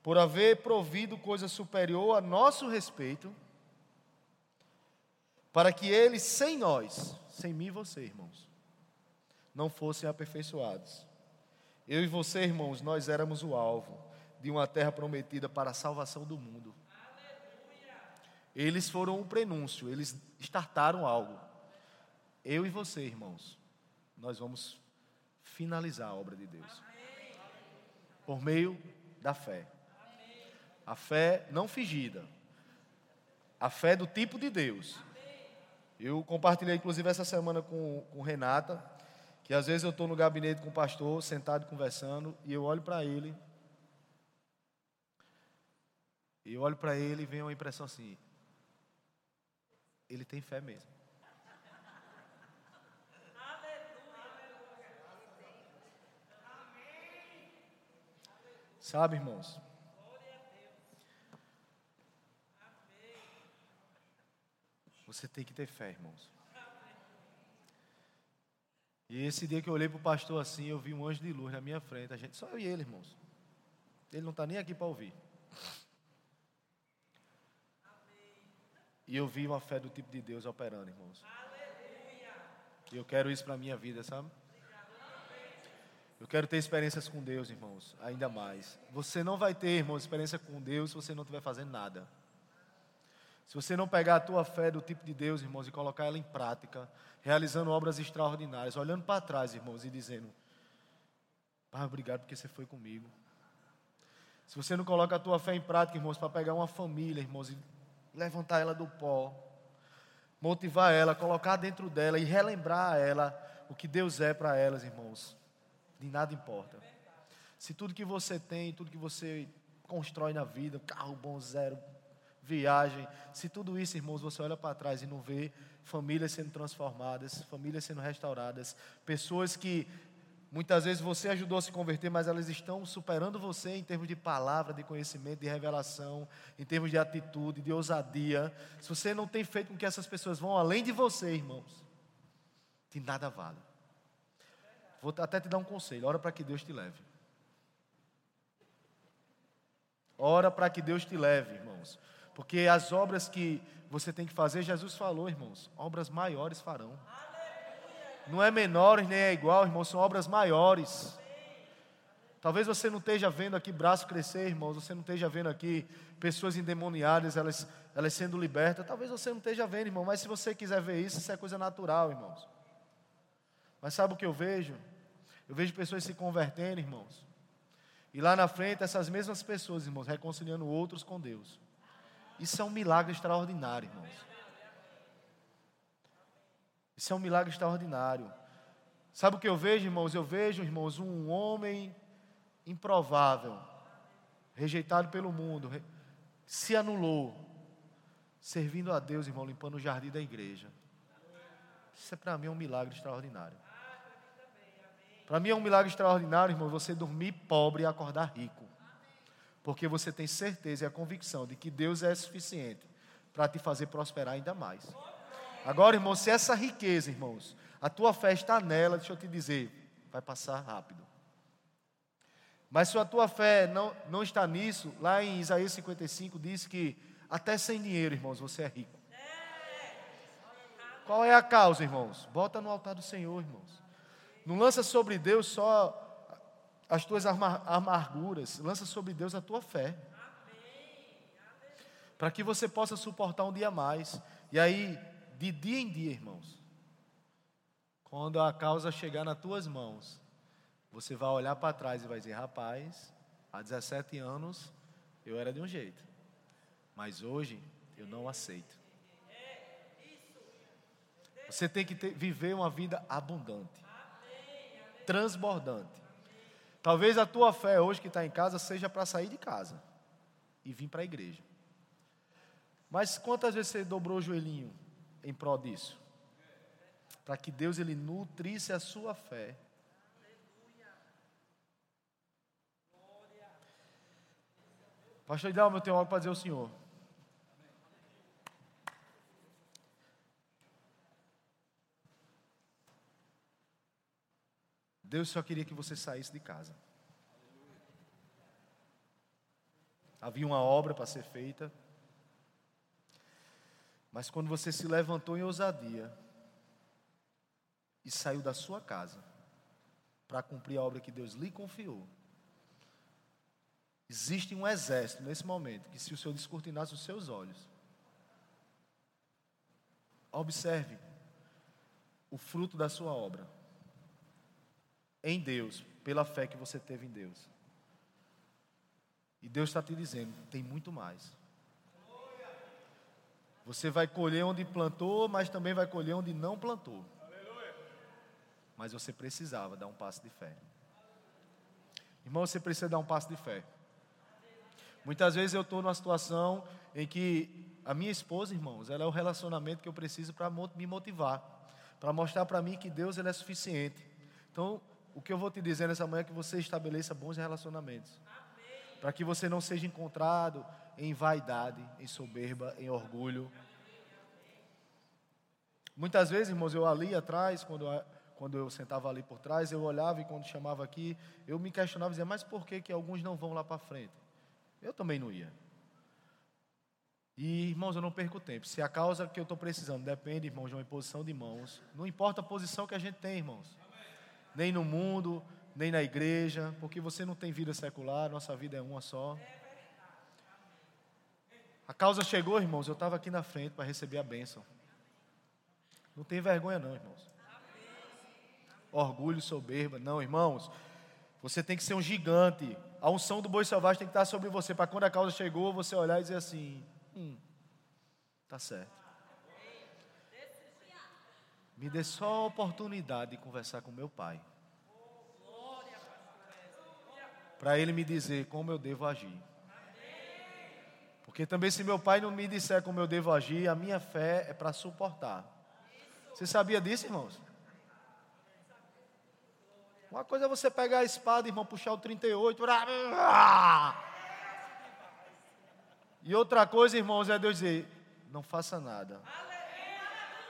por haver provido coisa superior a nosso respeito, para que eles, sem nós, sem mim e você, irmãos, não fossem aperfeiçoados. Eu e você, irmãos, nós éramos o alvo de uma terra prometida para a salvação do mundo. Eles foram o prenúncio, eles startaram algo. Eu e você, irmãos, nós vamos finalizar a obra de Deus. Por meio da fé. A fé não fingida. A fé do tipo de Deus. Eu compartilhei, inclusive, essa semana com, com Renata, que às vezes eu estou no gabinete com o pastor, sentado conversando, e eu olho para ele. E eu olho para ele e vem uma impressão assim: ele tem fé mesmo. Sabe, irmãos? Você tem que ter fé, irmãos. E esse dia que eu olhei para o pastor assim, eu vi um anjo de luz na minha frente. A gente, só eu e ele, irmãos. Ele não está nem aqui para ouvir. E eu vi uma fé do tipo de Deus operando, irmãos. E eu quero isso para a minha vida, sabe? Eu quero ter experiências com Deus, irmãos, ainda mais. Você não vai ter, irmãos, experiência com Deus se você não estiver fazendo nada. Se você não pegar a tua fé do tipo de Deus, irmãos, e colocar ela em prática, realizando obras extraordinárias, olhando para trás, irmãos, e dizendo: Pai, obrigado porque você foi comigo. Se você não coloca a tua fé em prática, irmãos, para pegar uma família, irmãos, e levantar ela do pó, motivar ela, colocar dentro dela e relembrar a ela o que Deus é para elas, irmãos de nada importa. Se tudo que você tem, tudo que você constrói na vida, carro bom, zero, viagem, se tudo isso, irmãos, você olha para trás e não vê famílias sendo transformadas, famílias sendo restauradas, pessoas que muitas vezes você ajudou a se converter, mas elas estão superando você em termos de palavra, de conhecimento, de revelação, em termos de atitude, de ousadia. Se você não tem feito com que essas pessoas vão além de você, irmãos, de nada vale. Vou até te dar um conselho: ora para que Deus te leve. Ora para que Deus te leve, irmãos. Porque as obras que você tem que fazer, Jesus falou, irmãos, obras maiores farão. Não é menores nem é igual, irmãos, são obras maiores. Talvez você não esteja vendo aqui braço crescer, irmãos. Você não esteja vendo aqui pessoas endemoniadas, elas, elas sendo libertas. Talvez você não esteja vendo, irmão. Mas se você quiser ver isso, isso é coisa natural, irmãos. Mas sabe o que eu vejo? Eu vejo pessoas se convertendo, irmãos. E lá na frente, essas mesmas pessoas, irmãos, reconciliando outros com Deus. Isso é um milagre extraordinário, irmãos. Isso é um milagre extraordinário. Sabe o que eu vejo, irmãos? Eu vejo, irmãos, um homem improvável, rejeitado pelo mundo, se anulou, servindo a Deus, irmão, limpando o jardim da igreja. Isso é para mim um milagre extraordinário. Para mim é um milagre extraordinário, irmão, você dormir pobre e acordar rico. Porque você tem certeza e a convicção de que Deus é suficiente para te fazer prosperar ainda mais. Agora, irmão, se essa riqueza, irmãos, a tua fé está nela, deixa eu te dizer, vai passar rápido. Mas se a tua fé não, não está nisso, lá em Isaías 55 diz que até sem dinheiro, irmãos, você é rico. Qual é a causa, irmãos? Bota no altar do Senhor, irmãos. Não lança sobre Deus só as tuas amarguras, lança sobre Deus a tua fé. Para que você possa suportar um dia mais. E aí, de dia em dia, irmãos, quando a causa chegar nas tuas mãos, você vai olhar para trás e vai dizer: rapaz, há 17 anos eu era de um jeito, mas hoje eu não aceito. Você tem que ter, viver uma vida abundante transbordante. Talvez a tua fé hoje que está em casa seja para sair de casa e vir para a igreja. Mas quantas vezes você dobrou o joelhinho em prol disso? Para que Deus ele nutrisse a sua fé. Pastor Idalma, eu tenho algo para dizer ao Senhor. Deus só queria que você saísse de casa. Havia uma obra para ser feita. Mas quando você se levantou em ousadia e saiu da sua casa para cumprir a obra que Deus lhe confiou, existe um exército nesse momento que, se o Senhor descortinasse os seus olhos, observe o fruto da sua obra em Deus, pela fé que você teve em Deus. E Deus está te dizendo: tem muito mais. Você vai colher onde plantou, mas também vai colher onde não plantou. Mas você precisava dar um passo de fé. Irmão, você precisa dar um passo de fé. Muitas vezes eu estou numa situação em que a minha esposa, irmãos, ela é o relacionamento que eu preciso para me motivar, para mostrar para mim que Deus ele é suficiente. Então, o que eu vou te dizer nessa manhã é que você estabeleça bons relacionamentos. Para que você não seja encontrado em vaidade, em soberba, em orgulho. Muitas vezes, irmãos, eu ali atrás, quando, quando eu sentava ali por trás, eu olhava e quando chamava aqui, eu me questionava e dizia, mas por que, que alguns não vão lá para frente? Eu também não ia. E, irmãos, eu não perco tempo. Se a causa que eu estou precisando depende, irmãos, de uma imposição de mãos, não importa a posição que a gente tem, irmãos nem no mundo, nem na igreja, porque você não tem vida secular, nossa vida é uma só. A causa chegou, irmãos, eu estava aqui na frente para receber a bênção. Não tem vergonha, não, irmãos. Orgulho, soberba, não, irmãos. Você tem que ser um gigante. A unção do boi selvagem tem que estar sobre você, para quando a causa chegou, você olhar e dizer assim: hum, tá certo. Me dê só a oportunidade de conversar com meu pai. Para ele me dizer como eu devo agir. Porque também, se meu pai não me disser como eu devo agir, a minha fé é para suportar. Você sabia disso, irmãos? Uma coisa é você pegar a espada, irmão, puxar o 38. E outra coisa, irmãos, é Deus dizer: não faça nada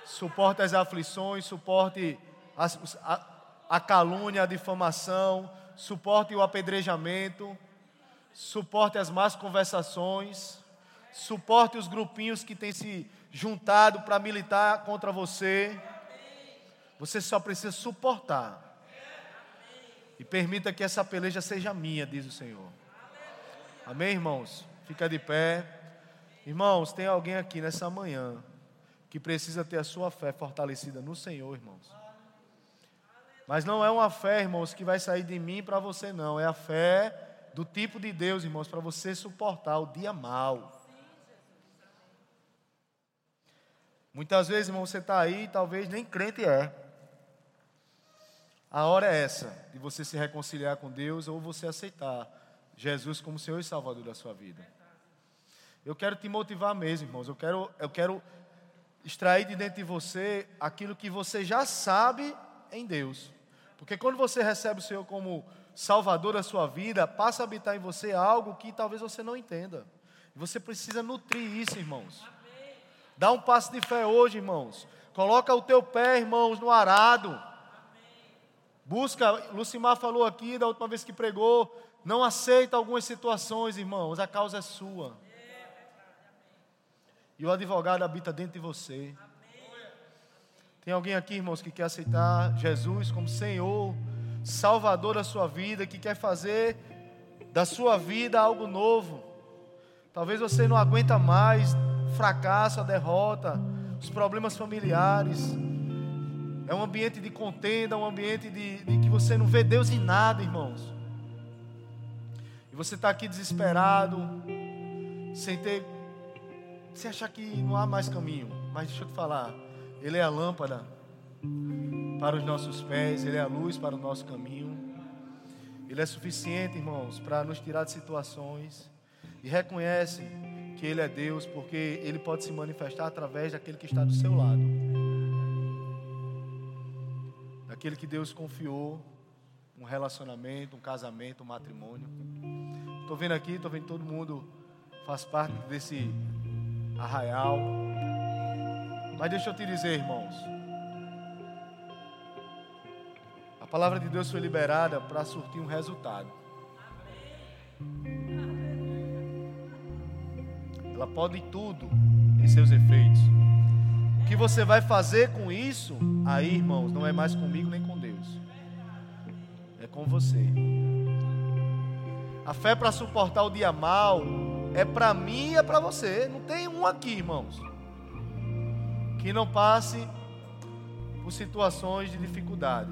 suporte as aflições, suporte a, a, a calúnia, a difamação, suporte o apedrejamento, suporte as más conversações, suporte os grupinhos que têm se juntado para militar contra você. Você só precisa suportar. E permita que essa peleja seja minha, diz o Senhor. Amém, irmãos? Fica de pé. Irmãos, tem alguém aqui nessa manhã que precisa ter a sua fé fortalecida no Senhor, irmãos. Mas não é uma fé, irmãos, que vai sair de mim para você, não. É a fé do tipo de Deus, irmãos, para você suportar o dia mal. Muitas vezes, irmão, você está aí, talvez nem crente é. A hora é essa, de você se reconciliar com Deus ou você aceitar Jesus como Senhor e Salvador da sua vida. Eu quero te motivar mesmo, irmãos. Eu quero, eu quero extrair de dentro de você aquilo que você já sabe em Deus. Porque quando você recebe o Senhor como Salvador da sua vida, passa a habitar em você algo que talvez você não entenda. Você precisa nutrir isso, irmãos. Dá um passo de fé hoje, irmãos. Coloca o teu pé, irmãos, no arado. Busca, Lucimar falou aqui da última vez que pregou, não aceita algumas situações, irmãos, a causa é sua. E o advogado habita dentro de você. Tem alguém aqui, irmãos, que quer aceitar Jesus como Senhor, Salvador da sua vida, que quer fazer da sua vida algo novo. Talvez você não aguenta mais fracasso, a derrota, os problemas familiares. É um ambiente de contenda, um ambiente de, de que você não vê Deus em nada, irmãos. E você está aqui desesperado, sem ter você achar que não há mais caminho, mas deixa eu te falar, Ele é a lâmpada para os nossos pés, Ele é a luz para o nosso caminho. Ele é suficiente, irmãos, para nos tirar de situações. E reconhece que Ele é Deus, porque Ele pode se manifestar através daquele que está do seu lado. Daquele que Deus confiou um relacionamento, um casamento, um matrimônio. Estou vendo aqui, estou vendo todo mundo faz parte desse arraial. Mas deixa eu te dizer, irmãos. A palavra de Deus foi liberada para surtir um resultado. Ela pode tudo em seus efeitos. O que você vai fazer com isso, aí, irmãos, não é mais comigo nem com Deus. É com você. A fé para suportar o dia mal é para mim e é para você. Não tem um aqui, irmãos, que não passe por situações de dificuldade.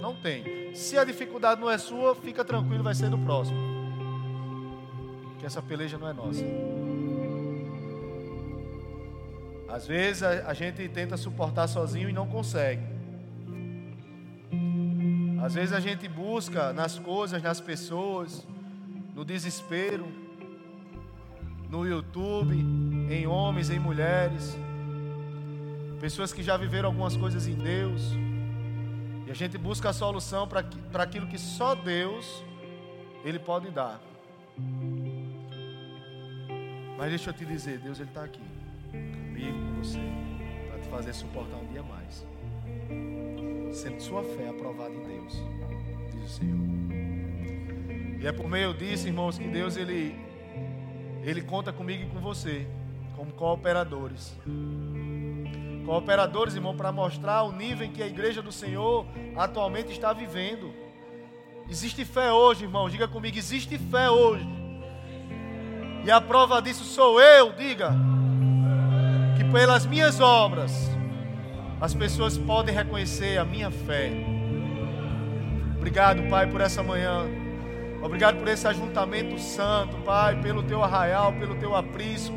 Não tem. Se a dificuldade não é sua, fica tranquilo, vai ser do próximo. Que essa peleja não é nossa. Às vezes a, gente tenta suportar sozinho e não consegue. Às vezes a gente busca nas coisas, nas pessoas, no desespero, no YouTube, em homens, em mulheres, pessoas que já viveram algumas coisas em Deus, e a gente busca a solução para aquilo que só Deus Ele pode dar. Mas deixa eu te dizer, Deus Ele está aqui, comigo, com você, para te fazer suportar um dia mais. Sendo sua fé aprovada em Deus, diz o Senhor. E é por meio disso, irmãos, que Deus Ele ele conta comigo e com você, como cooperadores. Cooperadores, irmão, para mostrar o nível em que a igreja do Senhor atualmente está vivendo. Existe fé hoje, irmão, diga comigo: existe fé hoje. E a prova disso sou eu, diga, que pelas minhas obras as pessoas podem reconhecer a minha fé. Obrigado, Pai, por essa manhã. Obrigado por esse ajuntamento santo, Pai, pelo teu arraial, pelo teu aprisco,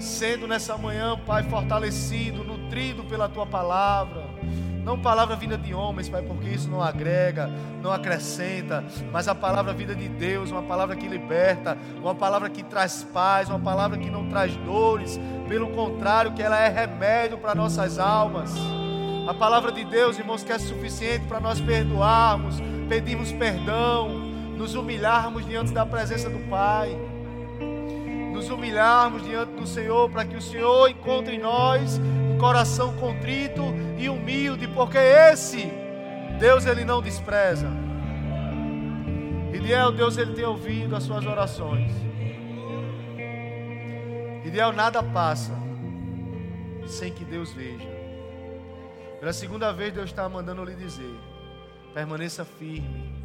sendo nessa manhã, Pai, fortalecido, nutrido pela tua palavra. Não palavra vinda de homens, Pai, porque isso não agrega, não acrescenta, mas a palavra vida de Deus, uma palavra que liberta, uma palavra que traz paz, uma palavra que não traz dores, pelo contrário, que ela é remédio para nossas almas. A palavra de Deus, irmãos, que é suficiente para nós perdoarmos, pedirmos perdão, nos humilharmos diante da presença do Pai, nos humilharmos diante do Senhor, para que o Senhor encontre em nós um coração contrito e humilde, porque esse Deus ele não despreza. Ideal, Deus ele tem ouvido as suas orações. Ideal, nada passa sem que Deus veja. Pela segunda vez, Deus está mandando lhe dizer: permaneça firme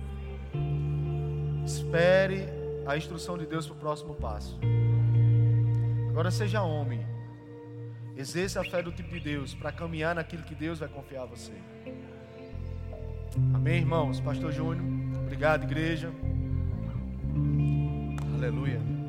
Espere a instrução de Deus para o próximo passo. Agora seja homem. Exerça a fé do tipo de Deus para caminhar naquilo que Deus vai confiar a você. Amém, irmãos? Pastor Júnior, obrigado, igreja. Aleluia.